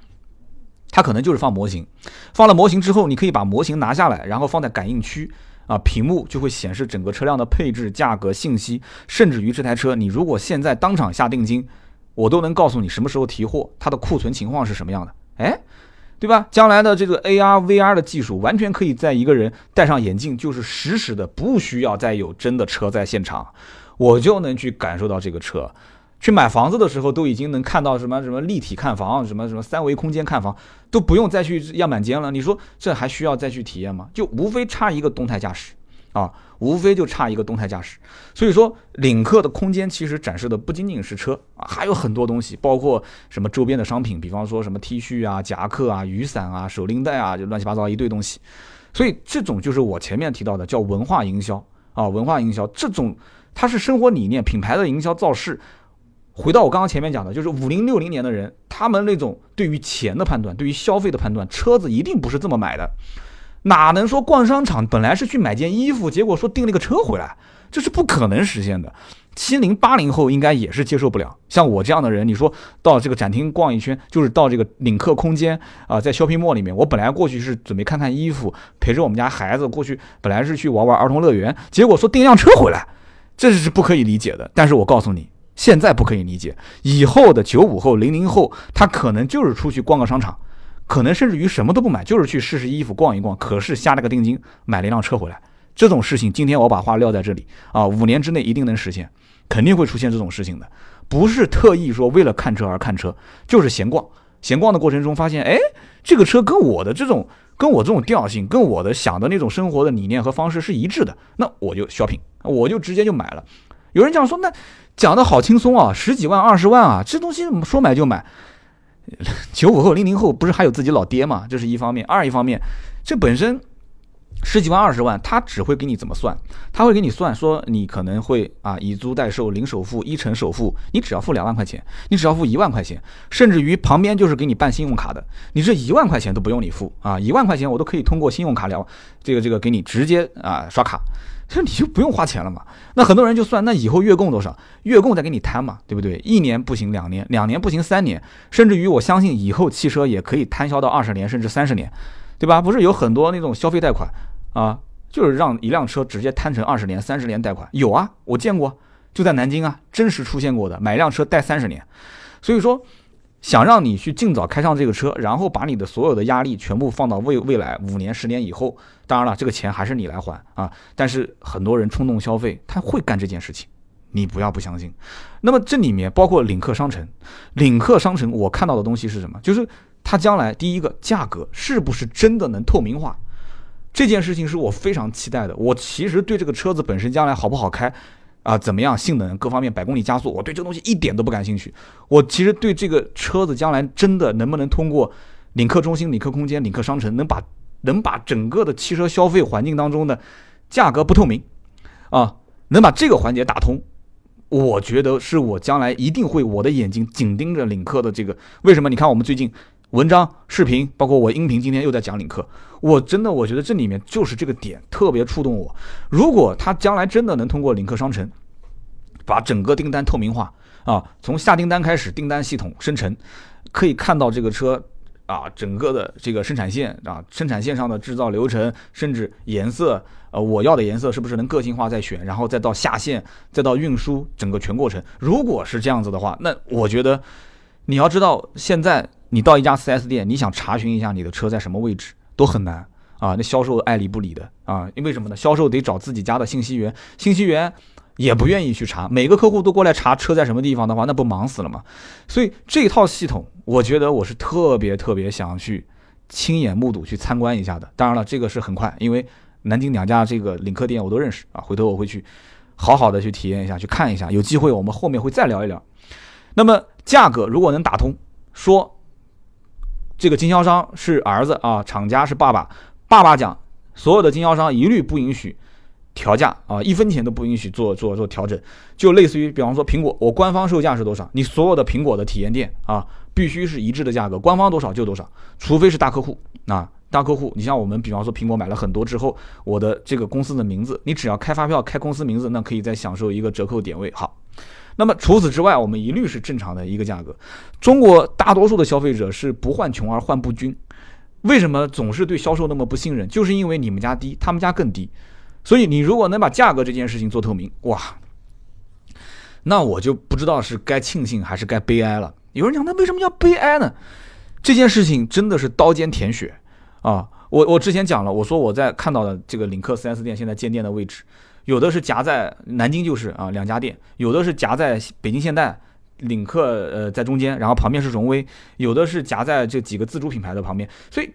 它可能就是放模型，放了模型之后，你可以把模型拿下来，然后放在感应区，啊，屏幕就会显示整个车辆的配置、价格信息，甚至于这台车，你如果现在当场下定金，我都能告诉你什么时候提货，它的库存情况是什么样的，哎，对吧？将来的这个 AR、VR 的技术，完全可以在一个人戴上眼镜，就是实时的，不需要再有真的车在现场，我就能去感受到这个车。去买房子的时候，都已经能看到什么什么立体看房，什么什么三维空间看房，都不用再去样板间了。你说这还需要再去体验吗？就无非差一个动态驾驶，啊，无非就差一个动态驾驶。所以说，领克的空间其实展示的不仅仅是车啊，还有很多东西，包括什么周边的商品，比方说什么 T 恤啊、夹克啊、雨伞啊、手拎袋啊，就乱七八糟一堆东西。所以这种就是我前面提到的叫文化营销啊，文化营销这种它是生活理念、品牌的营销造势。回到我刚刚前面讲的，就是五零六零年的人，他们那种对于钱的判断，对于消费的判断，车子一定不是这么买的。哪能说逛商场本来是去买件衣服，结果说订了个车回来，这是不可能实现的。七零八零后应该也是接受不了。像我这样的人，你说到这个展厅逛一圈，就是到这个领克空间啊，在 shopping mall 里面，我本来过去是准备看看衣服，陪着我们家孩子过去，本来是去玩玩儿童乐园，结果说订辆车回来，这是不可以理解的。但是我告诉你，现在不可以理解，以后的九五后、零零后，他可能就是出去逛个商场，可能甚至于什么都不买，就是去试试衣服、逛一逛，可是下了个定金买了一辆车回来。这种事情，今天我把话撂在这里啊，五年之内一定能实现。肯定会出现这种事情的，不是特意说为了看车而看车，就是闲逛。闲逛的过程中发现，哎，这个车跟我的这种，跟我这种调性，跟我的想的那种生活的理念和方式是一致的，那我就 shopping，我就直接就买了。有人讲说，那讲的好轻松啊，十几万、二十万啊，这东西说买就买。九五后、零零后不是还有自己老爹吗？这是一方面，二一方面，这本身。十几万、二十万，他只会给你怎么算？他会给你算说，你可能会啊以租代售，零首付，一成首付，你只要付两万块钱，你只要付一万块钱，甚至于旁边就是给你办信用卡的，你这一万块钱都不用你付啊，一万块钱我都可以通过信用卡聊，这个这个给你直接啊刷卡，这你就不用花钱了嘛。那很多人就算，那以后月供多少？月供再给你摊嘛，对不对？一年不行，两年，两年不行，三年，甚至于我相信以后汽车也可以摊销到二十年甚至三十年。对吧？不是有很多那种消费贷款啊，就是让一辆车直接摊成二十年、三十年贷款，有啊，我见过，就在南京啊，真实出现过的，买一辆车贷三十年。所以说，想让你去尽早开上这个车，然后把你的所有的压力全部放到未未来五年、十年以后，当然了，这个钱还是你来还啊。但是很多人冲动消费，他会干这件事情，你不要不相信。那么这里面包括领克商城，领克商城我看到的东西是什么？就是。它将来第一个价格是不是真的能透明化？这件事情是我非常期待的。我其实对这个车子本身将来好不好开，啊怎么样性能各方面百公里加速，我对这东西一点都不感兴趣。我其实对这个车子将来真的能不能通过领克中心、领克空间、领克商城，能把能把整个的汽车消费环境当中的价格不透明，啊，能把这个环节打通，我觉得是我将来一定会我的眼睛紧盯着领克的这个。为什么？你看我们最近。文章、视频，包括我音频，今天又在讲领克。我真的，我觉得这里面就是这个点特别触动我。如果他将来真的能通过领克商城，把整个订单透明化啊，从下订单开始，订单系统生成，可以看到这个车啊，整个的这个生产线啊，生产线上的制造流程，甚至颜色，呃，我要的颜色是不是能个性化再选，然后再到下线，再到运输，整个全过程。如果是这样子的话，那我觉得你要知道现在。你到一家 4S 店，你想查询一下你的车在什么位置都很难啊！那销售爱理不理的啊，因为什么呢？销售得找自己家的信息员，信息员也不愿意去查。每个客户都过来查车在什么地方的话，那不忙死了吗？所以这套系统，我觉得我是特别特别想去亲眼目睹、去参观一下的。当然了，这个是很快，因为南京两家这个领克店我都认识啊，回头我会去好好的去体验一下、去看一下。有机会我们后面会再聊一聊。那么价格如果能打通，说。这个经销商是儿子啊，厂家是爸爸。爸爸讲，所有的经销商一律不允许调价啊，一分钱都不允许做做做调整。就类似于，比方说苹果，我官方售价是多少，你所有的苹果的体验店啊，必须是一致的价格，官方多少就多少，除非是大客户啊，大客户，你像我们，比方说苹果买了很多之后，我的这个公司的名字，你只要开发票开公司名字，那可以再享受一个折扣点位。好。那么除此之外，我们一律是正常的一个价格。中国大多数的消费者是不患穷而患不均，为什么总是对销售那么不信任？就是因为你们家低，他们家更低。所以你如果能把价格这件事情做透明，哇，那我就不知道是该庆幸还是该悲哀了。有人讲，那为什么要悲哀呢？这件事情真的是刀尖舔血啊！我我之前讲了，我说我在看到的这个领克 4S 店现在建店的位置。有的是夹在南京，就是啊两家店；有的是夹在北京现代、领克，呃在中间，然后旁边是荣威；有的是夹在这几个自主品牌的旁边。所以，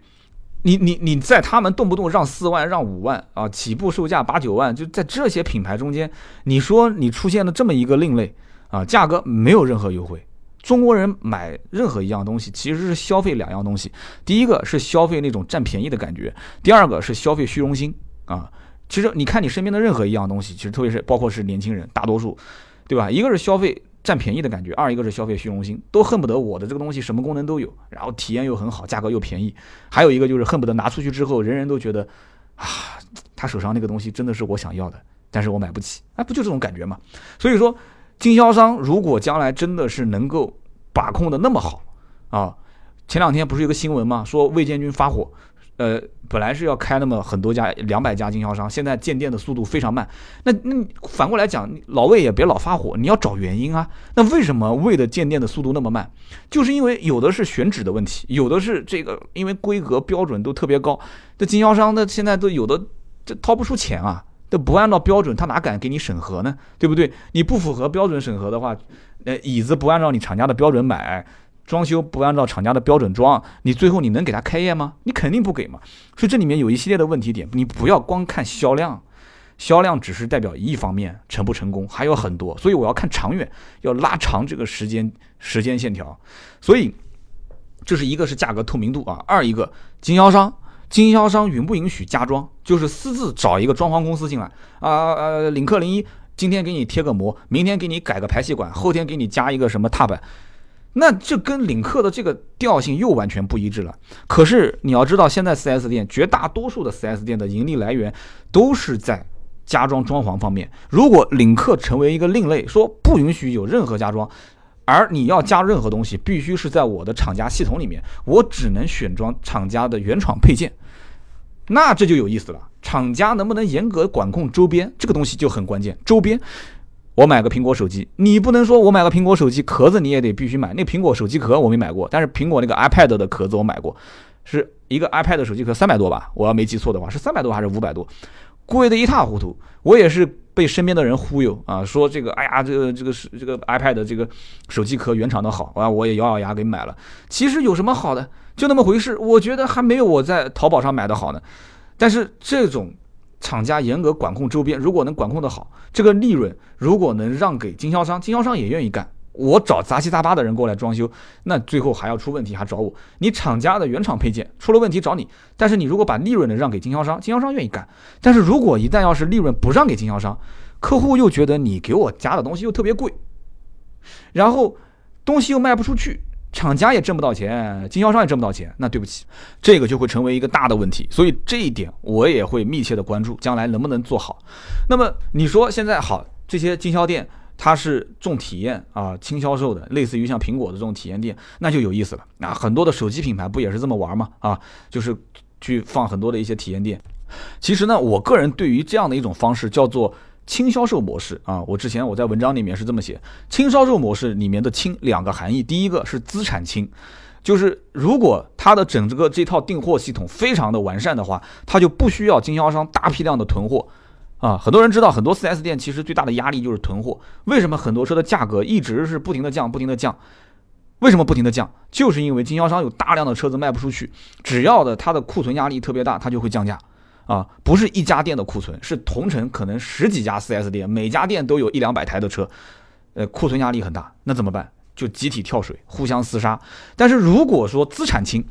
你你你在他们动不动让四万、让五万啊，起步售价八九万，就在这些品牌中间，你说你出现了这么一个另类啊，价格没有任何优惠。中国人买任何一样东西，其实是消费两样东西：第一个是消费那种占便宜的感觉，第二个是消费虚荣心啊。其实你看你身边的任何一样东西，其实特别是包括是年轻人，大多数，对吧？一个是消费占便宜的感觉，二一个是消费虚荣心，都恨不得我的这个东西什么功能都有，然后体验又很好，价格又便宜。还有一个就是恨不得拿出去之后，人人都觉得啊，他手上那个东西真的是我想要的，但是我买不起，哎，不就这种感觉吗？所以说，经销商如果将来真的是能够把控的那么好啊，前两天不是有个新闻吗？说魏建军发火。呃，本来是要开那么很多家两百家经销商，现在建店的速度非常慢。那那反过来讲，老魏也别老发火，你要找原因啊。那为什么魏的建店的速度那么慢？就是因为有的是选址的问题，有的是这个因为规格标准都特别高，这经销商那现在都有的这掏不出钱啊，都不按照标准，他哪敢给你审核呢？对不对？你不符合标准审核的话，呃，椅子不按照你厂家的标准买。装修不按照厂家的标准装，你最后你能给他开业吗？你肯定不给嘛。所以这里面有一系列的问题点，你不要光看销量，销量只是代表一方面成不成功，还有很多。所以我要看长远，要拉长这个时间时间线条。所以这是一个是价格透明度啊，二一个经销商，经销商允不允许加装，就是私自找一个装潢公司进来啊呃，领克零一今天给你贴个膜，明天给你改个排气管，后天给你加一个什么踏板。那这跟领克的这个调性又完全不一致了。可是你要知道，现在 4S 店绝大多数的 4S 店的盈利来源都是在加装装潢方面。如果领克成为一个另类，说不允许有任何加装，而你要加任何东西，必须是在我的厂家系统里面，我只能选装厂家的原厂配件，那这就有意思了。厂家能不能严格管控周边，这个东西就很关键。周边。我买个苹果手机，你不能说我买个苹果手机壳子你也得必须买。那苹果手机壳我没买过，但是苹果那个 iPad 的壳子我买过，是一个 iPad 手机壳三百多吧，我要没记错的话是三百多还是五百多，贵的一塌糊涂。我也是被身边的人忽悠啊，说这个哎呀这个这个是这个 iPad 这个手机壳原厂的好啊，我也咬咬牙给买了。其实有什么好的，就那么回事。我觉得还没有我在淘宝上买的好呢。但是这种。厂家严格管控周边，如果能管控的好，这个利润如果能让给经销商，经销商也愿意干。我找杂七杂八的人过来装修，那最后还要出问题还找我。你厂家的原厂配件出了问题找你，但是你如果把利润能让给经销商，经销商愿意干。但是如果一旦要是利润不让给经销商，客户又觉得你给我加的东西又特别贵，然后东西又卖不出去。厂家也挣不到钱，经销商也挣不到钱，那对不起，这个就会成为一个大的问题。所以这一点我也会密切的关注，将来能不能做好。那么你说现在好，这些经销店它是重体验啊，轻销售的，类似于像苹果的这种体验店，那就有意思了。啊，很多的手机品牌不也是这么玩吗？啊，就是去放很多的一些体验店。其实呢，我个人对于这样的一种方式叫做。轻销售模式啊，我之前我在文章里面是这么写，轻销售模式里面的轻两个含义，第一个是资产轻，就是如果它的整个这套订货系统非常的完善的话，它就不需要经销商大批量的囤货啊。很多人知道，很多 4S 店其实最大的压力就是囤货。为什么很多车的价格一直是不停的降，不停的降？为什么不停的降？就是因为经销商有大量的车子卖不出去，只要的它的库存压力特别大，它就会降价。啊，不是一家店的库存，是同城可能十几家 4S 店，每家店都有一两百台的车，呃，库存压力很大，那怎么办？就集体跳水，互相厮杀。但是如果说资产轻，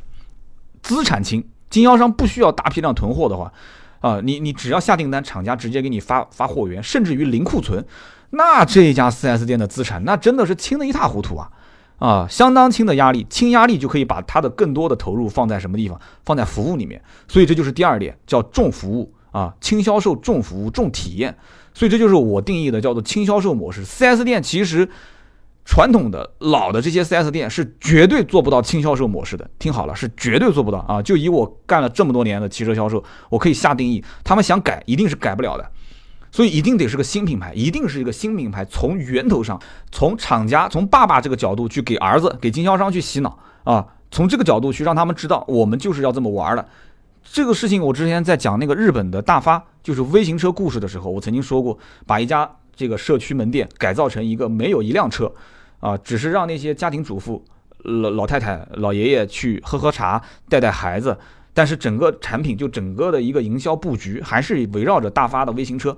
资产轻，经销商不需要大批量囤货的话，啊，你你只要下订单，厂家直接给你发发货源，甚至于零库存，那这一家 4S 店的资产，那真的是轻的一塌糊涂啊。啊，相当轻的压力，轻压力就可以把它的更多的投入放在什么地方？放在服务里面。所以这就是第二点，叫重服务啊，轻销售、重服务、重体验。所以这就是我定义的叫做轻销售模式。4S 店其实传统的老的这些 4S 店是绝对做不到轻销售模式的。听好了，是绝对做不到啊！就以我干了这么多年的汽车销售，我可以下定义，他们想改一定是改不了的。所以一定得是个新品牌，一定是一个新品牌，从源头上，从厂家，从爸爸这个角度去给儿子、给经销商去洗脑啊，从这个角度去让他们知道，我们就是要这么玩的。这个事情我之前在讲那个日本的大发，就是微型车故事的时候，我曾经说过，把一家这个社区门店改造成一个没有一辆车，啊，只是让那些家庭主妇、老老太太、老爷爷去喝喝茶、带带孩子，但是整个产品就整个的一个营销布局还是围绕着大发的微型车。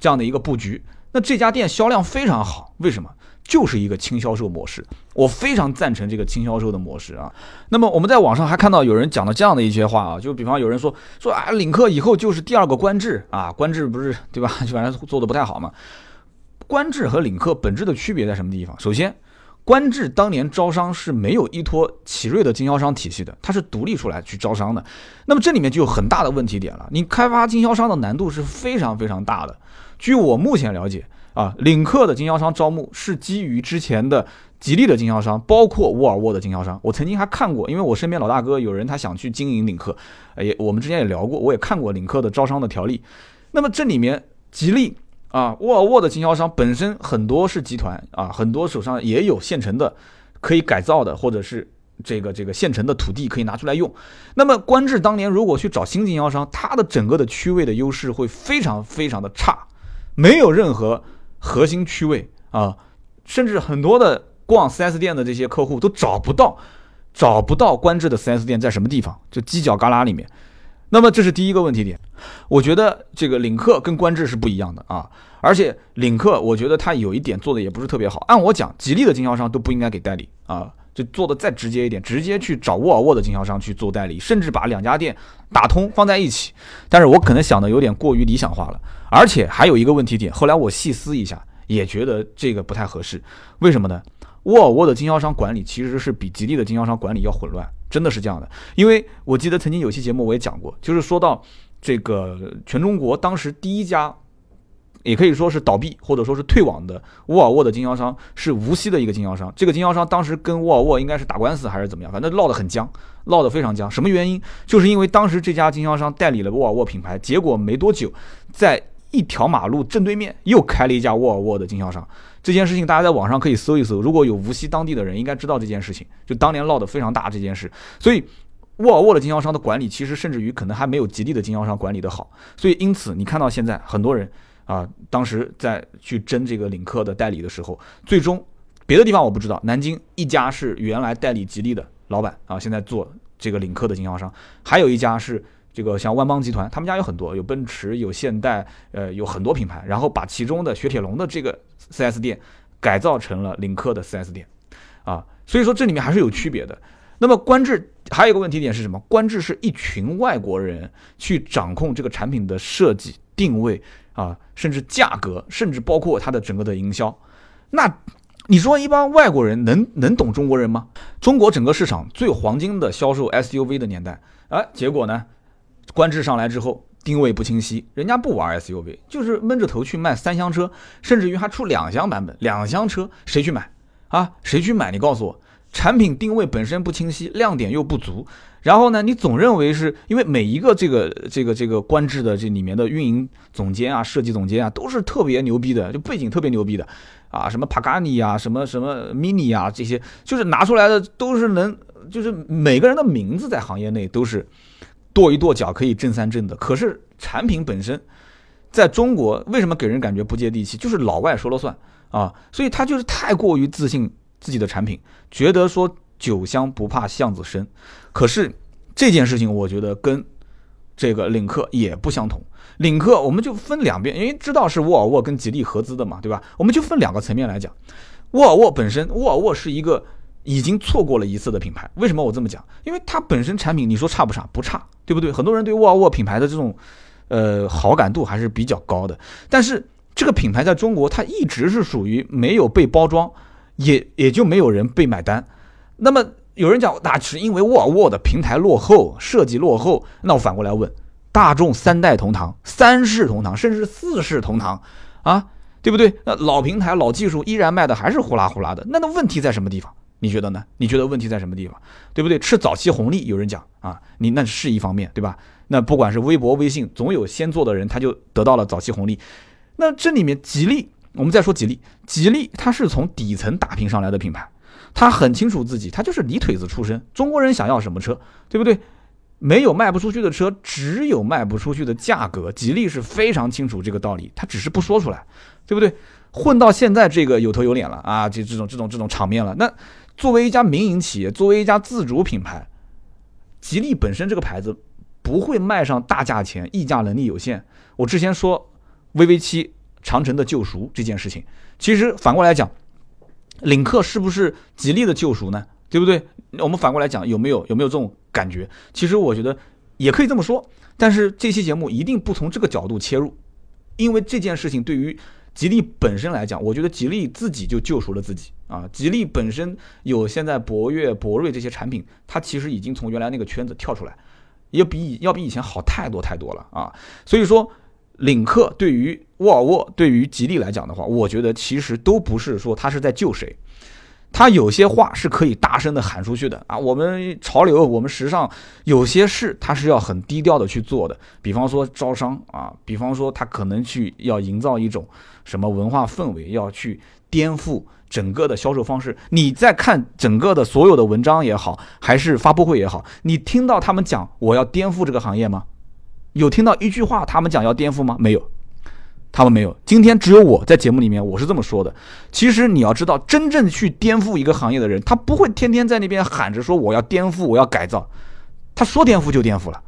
这样的一个布局，那这家店销量非常好，为什么？就是一个轻销售模式，我非常赞成这个轻销售的模式啊。那么我们在网上还看到有人讲了这样的一些话啊，就比方有人说说啊，领克以后就是第二个观致啊，观致不是对吧？就反正做的不太好嘛。观致和领克本质的区别在什么地方？首先，观致当年招商是没有依托奇瑞的经销商体系的，它是独立出来去招商的。那么这里面就有很大的问题点了，你开发经销商的难度是非常非常大的。据我目前了解啊，领克的经销商招募是基于之前的吉利的经销商，包括沃尔沃的经销商。我曾经还看过，因为我身边老大哥有人他想去经营领克，也我们之前也聊过，我也看过领克的招商的条例。那么这里面吉利。啊，沃尔沃的经销商本身很多是集团啊，很多手上也有现成的可以改造的，或者是这个这个现成的土地可以拿出来用。那么观致当年如果去找新经销商，它的整个的区位的优势会非常非常的差，没有任何核心区位啊，甚至很多的逛 4S 店的这些客户都找不到找不到观致的 4S 店在什么地方，就犄角旮旯里面。那么这是第一个问题点，我觉得这个领克跟观致是不一样的啊，而且领克我觉得它有一点做的也不是特别好。按我讲，吉利的经销商都不应该给代理啊，就做的再直接一点，直接去找沃尔沃的经销商去做代理，甚至把两家店打通放在一起。但是我可能想的有点过于理想化了，而且还有一个问题点，后来我细思一下，也觉得这个不太合适。为什么呢？沃尔沃的经销商管理其实是比吉利的经销商管理要混乱。真的是这样的，因为我记得曾经有期节目我也讲过，就是说到这个全中国当时第一家，也可以说是倒闭或者说是退网的沃尔沃的经销商是无锡的一个经销商。这个经销商当时跟沃尔沃应该是打官司还是怎么样，反正闹得很僵，闹得非常僵。什么原因？就是因为当时这家经销商代理了沃尔沃品牌，结果没多久，在一条马路正对面又开了一家沃尔沃的经销商。这件事情大家在网上可以搜一搜，如果有无锡当地的人，应该知道这件事情。就当年闹得非常大这件事，所以沃尔沃的经销商的管理其实甚至于可能还没有吉利的经销商管理的好。所以因此你看到现在很多人啊，当时在去争这个领克的代理的时候，最终别的地方我不知道，南京一家是原来代理吉利的老板啊，现在做这个领克的经销商，还有一家是。这个像万邦集团，他们家有很多，有奔驰，有现代，呃，有很多品牌，然后把其中的雪铁龙的这个 4S 店改造成了领克的 4S 店，啊，所以说这里面还是有区别的。那么观致还有一个问题点是什么？观致是一群外国人去掌控这个产品的设计、定位啊，甚至价格，甚至包括它的整个的营销。那你说一帮外国人能能懂中国人吗？中国整个市场最黄金的销售 SUV 的年代，哎，结果呢？观致上来之后，定位不清晰，人家不玩 SUV，就是闷着头去卖三厢车，甚至于还出两厢版本，两厢车谁去买啊？谁去买？你告诉我，产品定位本身不清晰，亮点又不足，然后呢，你总认为是因为每一个这个这个这个观致的这里面的运营总监啊、设计总监啊，都是特别牛逼的，就背景特别牛逼的啊，什么帕卡尼啊、什么什么 mini 啊这些，就是拿出来的都是能，就是每个人的名字在行业内都是。跺一跺脚可以震三震的，可是产品本身在中国为什么给人感觉不接地气？就是老外说了算啊，所以他就是太过于自信自己的产品，觉得说酒香不怕巷子深。可是这件事情，我觉得跟这个领克也不相同。领克我们就分两边，因为知道是沃尔沃跟吉利合资的嘛，对吧？我们就分两个层面来讲。沃尔沃本身，沃尔沃是一个。已经错过了一次的品牌，为什么我这么讲？因为它本身产品，你说差不差？不差，对不对？很多人对沃尔沃品牌的这种，呃，好感度还是比较高的。但是这个品牌在中国，它一直是属于没有被包装，也也就没有人被买单。那么有人讲，那是因为沃尔沃的平台落后，设计落后。那我反过来问，大众三代同堂、三世同堂，甚至四世同堂，啊，对不对？那老平台、老技术依然卖的还是呼啦呼啦的。那那问题在什么地方？你觉得呢？你觉得问题在什么地方，对不对？吃早期红利，有人讲啊，你那是一方面，对吧？那不管是微博、微信，总有先做的人，他就得到了早期红利。那这里面吉利，我们再说吉利，吉利它是从底层打拼上来的品牌，它很清楚自己，它就是泥腿子出身。中国人想要什么车，对不对？没有卖不出去的车，只有卖不出去的价格。吉利是非常清楚这个道理，他只是不说出来，对不对？混到现在这个有头有脸了啊，这这种这种这种场面了，那。作为一家民营企业，作为一家自主品牌，吉利本身这个牌子不会卖上大价钱，溢价能力有限。我之前说 VV 七长城的救赎这件事情，其实反过来讲，领克是不是吉利的救赎呢？对不对？我们反过来讲，有没有有没有这种感觉？其实我觉得也可以这么说，但是这期节目一定不从这个角度切入，因为这件事情对于。吉利本身来讲，我觉得吉利自己就救赎了自己啊。吉利本身有现在博越、博瑞这些产品，它其实已经从原来那个圈子跳出来，也比要比以前好太多太多了啊。所以说，领克对于沃尔沃、对于吉利来讲的话，我觉得其实都不是说他是在救谁。他有些话是可以大声的喊出去的啊！我们潮流，我们时尚，有些事他是要很低调的去做的。比方说招商啊，比方说他可能去要营造一种什么文化氛围，要去颠覆整个的销售方式。你在看整个的所有的文章也好，还是发布会也好，你听到他们讲我要颠覆这个行业吗？有听到一句话他们讲要颠覆吗？没有。他们没有，今天只有我在节目里面，我是这么说的。其实你要知道，真正去颠覆一个行业的人，他不会天天在那边喊着说我要颠覆，我要改造。他说颠覆就颠覆了，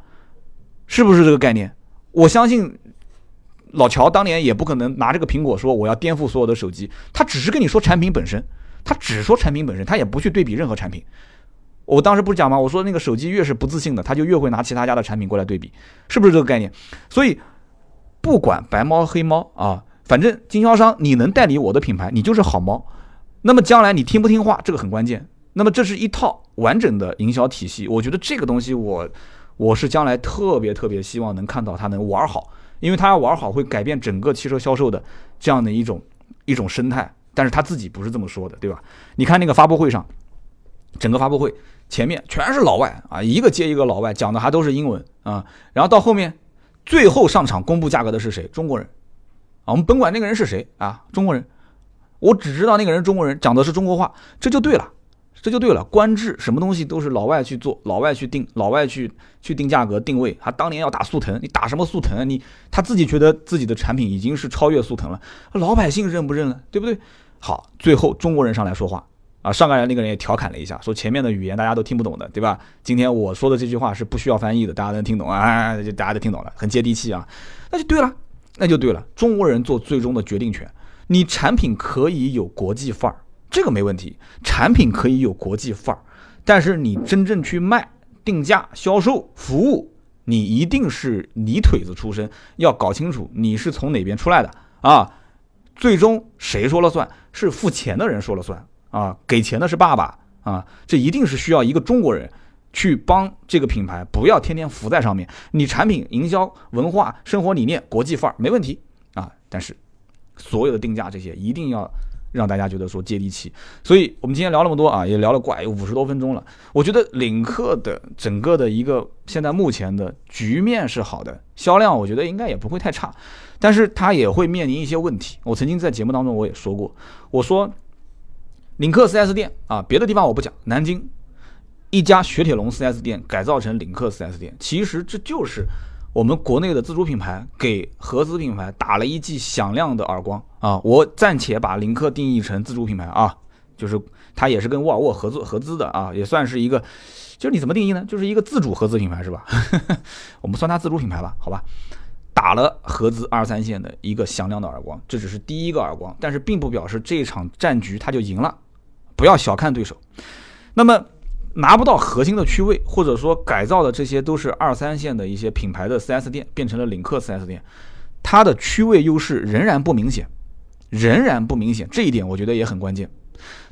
是不是这个概念？我相信老乔当年也不可能拿这个苹果说我要颠覆所有的手机，他只是跟你说产品本身，他只说产品本身，他也不去对比任何产品。我当时不是讲吗？我说那个手机越是不自信的，他就越会拿其他家的产品过来对比，是不是这个概念？所以。不管白猫黑猫啊，反正经销商你能代理我的品牌，你就是好猫。那么将来你听不听话，这个很关键。那么这是一套完整的营销体系，我觉得这个东西我我是将来特别特别希望能看到它能玩好，因为它要玩好会改变整个汽车销售的这样的一种一种生态。但是他自己不是这么说的，对吧？你看那个发布会上，整个发布会前面全是老外啊，一个接一个老外讲的还都是英文啊，然后到后面。最后上场公布价格的是谁？中国人，啊，我们甭管那个人是谁啊，中国人，我只知道那个人中国人讲的是中国话，这就对了，这就对了。官制什么东西都是老外去做，老外去定，老外去去定价格定位。他当年要打速腾，你打什么速腾？你他自己觉得自己的产品已经是超越速腾了，老百姓认不认了？对不对？好，最后中国人上来说话。啊，上来那个人也调侃了一下，说前面的语言大家都听不懂的，对吧？今天我说的这句话是不需要翻译的，大家能听懂啊？就大家都听懂了，很接地气啊，那就对了，那就对了。中国人做最终的决定权，你产品可以有国际范儿，这个没问题，产品可以有国际范儿，但是你真正去卖、定价、销售、服务，你一定是泥腿子出身，要搞清楚你是从哪边出来的啊？最终谁说了算？是付钱的人说了算。啊，给钱的是爸爸啊！这一定是需要一个中国人去帮这个品牌，不要天天浮在上面。你产品营销、文化、生活理念、国际范儿没问题啊，但是所有的定价这些一定要让大家觉得说接地气。所以我们今天聊那么多啊，也聊了快五十多分钟了。我觉得领克的整个的一个现在目前的局面是好的，销量我觉得应该也不会太差，但是它也会面临一些问题。我曾经在节目当中我也说过，我说。领克 4S 店啊，别的地方我不讲。南京一家雪铁龙 4S 店改造成领克 4S 店，其实这就是我们国内的自主品牌给合资品牌打了一记响亮的耳光啊！我暂且把领克定义成自主品牌啊，就是它也是跟沃尔沃合作合资的啊，也算是一个，就是你怎么定义呢？就是一个自主合资品牌是吧？我们算它自主品牌吧，好吧？打了合资二三线的一个响亮的耳光，这只是第一个耳光，但是并不表示这场战局它就赢了。不要小看对手，那么拿不到核心的区位，或者说改造的这些都是二三线的一些品牌的 4S 店，变成了领克 4S 店，它的区位优势仍然不明显，仍然不明显，这一点我觉得也很关键。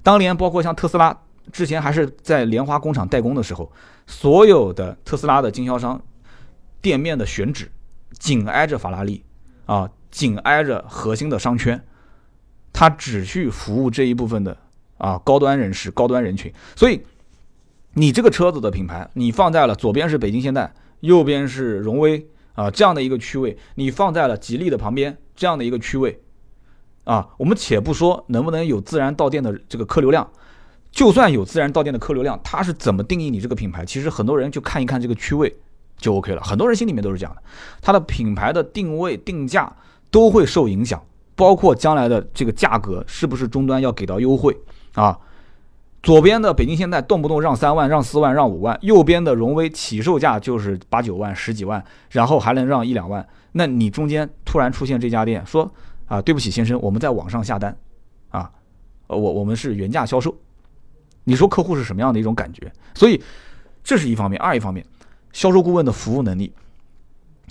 当年包括像特斯拉之前还是在莲花工厂代工的时候，所有的特斯拉的经销商店面的选址紧挨着法拉利啊，紧挨着核心的商圈，他只去服务这一部分的。啊，高端人士、高端人群，所以你这个车子的品牌，你放在了左边是北京现代，右边是荣威啊，这样的一个区位，你放在了吉利的旁边，这样的一个区位，啊，我们且不说能不能有自然到店的这个客流量，就算有自然到店的客流量，它是怎么定义你这个品牌？其实很多人就看一看这个区位就 OK 了，很多人心里面都是这样的，它的品牌的定位定价都会受影响，包括将来的这个价格是不是终端要给到优惠。啊，左边的北京现代动不动让三万、让四万、让五万，右边的荣威起售价就是八九万、十几万，然后还能让一两万。那你中间突然出现这家店，说啊，对不起先生，我们在网上下单，啊，我我们是原价销售，你说客户是什么样的一种感觉？所以这是一方面，二一方面，销售顾问的服务能力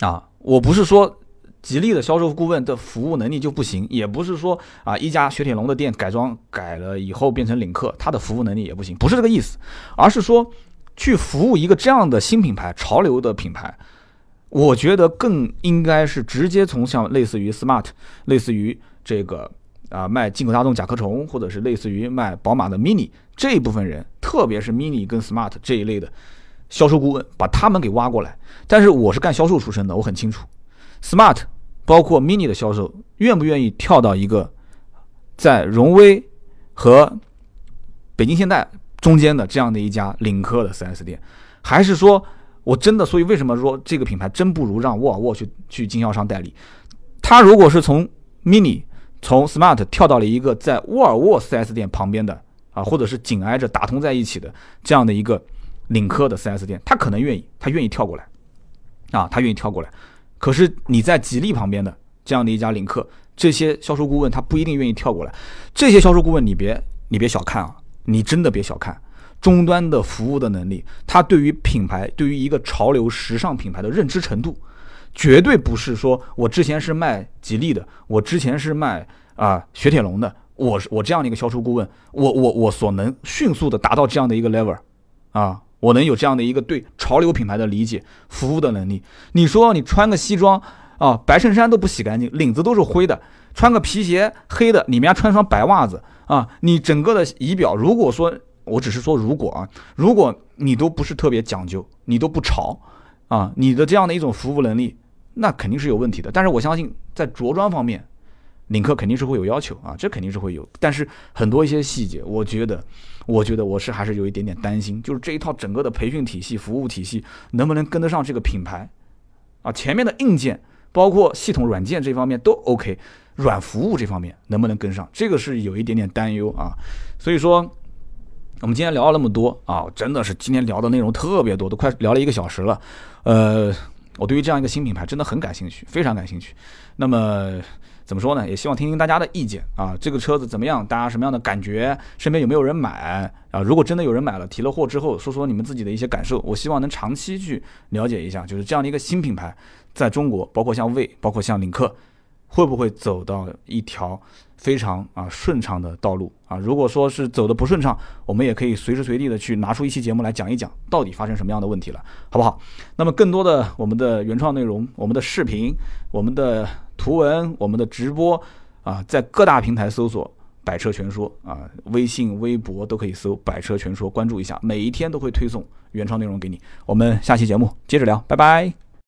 啊，我不是说吉利的销售顾问的服务能力就不行，也不是说啊一家雪铁龙的店改装改了以后变成领克，它的服务能力也不行，不是这个意思，而是说去服务一个这样的新品牌、潮流的品牌，我觉得更应该是直接从像类似于 smart，类似于这个啊卖进口大众甲壳虫，或者是类似于卖宝马的 mini 这一部分人，特别是 mini 跟 smart 这一类的销售顾问，把他们给挖过来。但是我是干销售出身的，我很清楚。Smart 包括 Mini 的销售，愿不愿意跳到一个在荣威和北京现代中间的这样的一家领克的 4S 店，还是说我真的？所以为什么说这个品牌真不如让沃尔沃去去经销商代理？他如果是从 Mini 从 Smart 跳到了一个在沃尔沃 4S 店旁边的啊，或者是紧挨着打通在一起的这样的一个领克的 4S 店，他可能愿意，他愿意跳过来啊，他愿意跳过来。可是你在吉利旁边的这样的一家领克，这些销售顾问他不一定愿意跳过来。这些销售顾问你别你别小看啊，你真的别小看终端的服务的能力，他对于品牌对于一个潮流时尚品牌的认知程度，绝对不是说我之前是卖吉利的，我之前是卖啊雪铁龙的，我我这样的一个销售顾问，我我我所能迅速的达到这样的一个 level 啊。我能有这样的一个对潮流品牌的理解、服务的能力。你说你穿个西装啊，白衬衫都不洗干净，领子都是灰的；穿个皮鞋黑的，里面穿双白袜子啊，你整个的仪表，如果说我只是说如果啊，如果你都不是特别讲究，你都不潮啊，你的这样的一种服务能力，那肯定是有问题的。但是我相信在着装方面。领克肯定是会有要求啊，这肯定是会有，但是很多一些细节，我觉得，我觉得我是还是有一点点担心，就是这一套整个的培训体系、服务体系能不能跟得上这个品牌啊？前面的硬件，包括系统软件这方面都 OK，软服务这方面能不能跟上？这个是有一点点担忧啊。所以说，我们今天聊了那么多啊，真的是今天聊的内容特别多，都快聊了一个小时了。呃，我对于这样一个新品牌真的很感兴趣，非常感兴趣。那么。怎么说呢？也希望听听大家的意见啊，这个车子怎么样？大家什么样的感觉？身边有没有人买啊？如果真的有人买了，提了货之后，说说你们自己的一些感受。我希望能长期去了解一下，就是这样的一个新品牌，在中国，包括像魏，包括像领克，会不会走到一条非常啊顺畅的道路啊？如果说是走的不顺畅，我们也可以随时随地的去拿出一期节目来讲一讲，到底发生什么样的问题了，好不好？那么更多的我们的原创内容，我们的视频，我们的。图文，我们的直播啊，在各大平台搜索“百车全说”啊，微信、微博都可以搜“百车全说”，关注一下，每一天都会推送原创内容给你。我们下期节目接着聊，拜拜。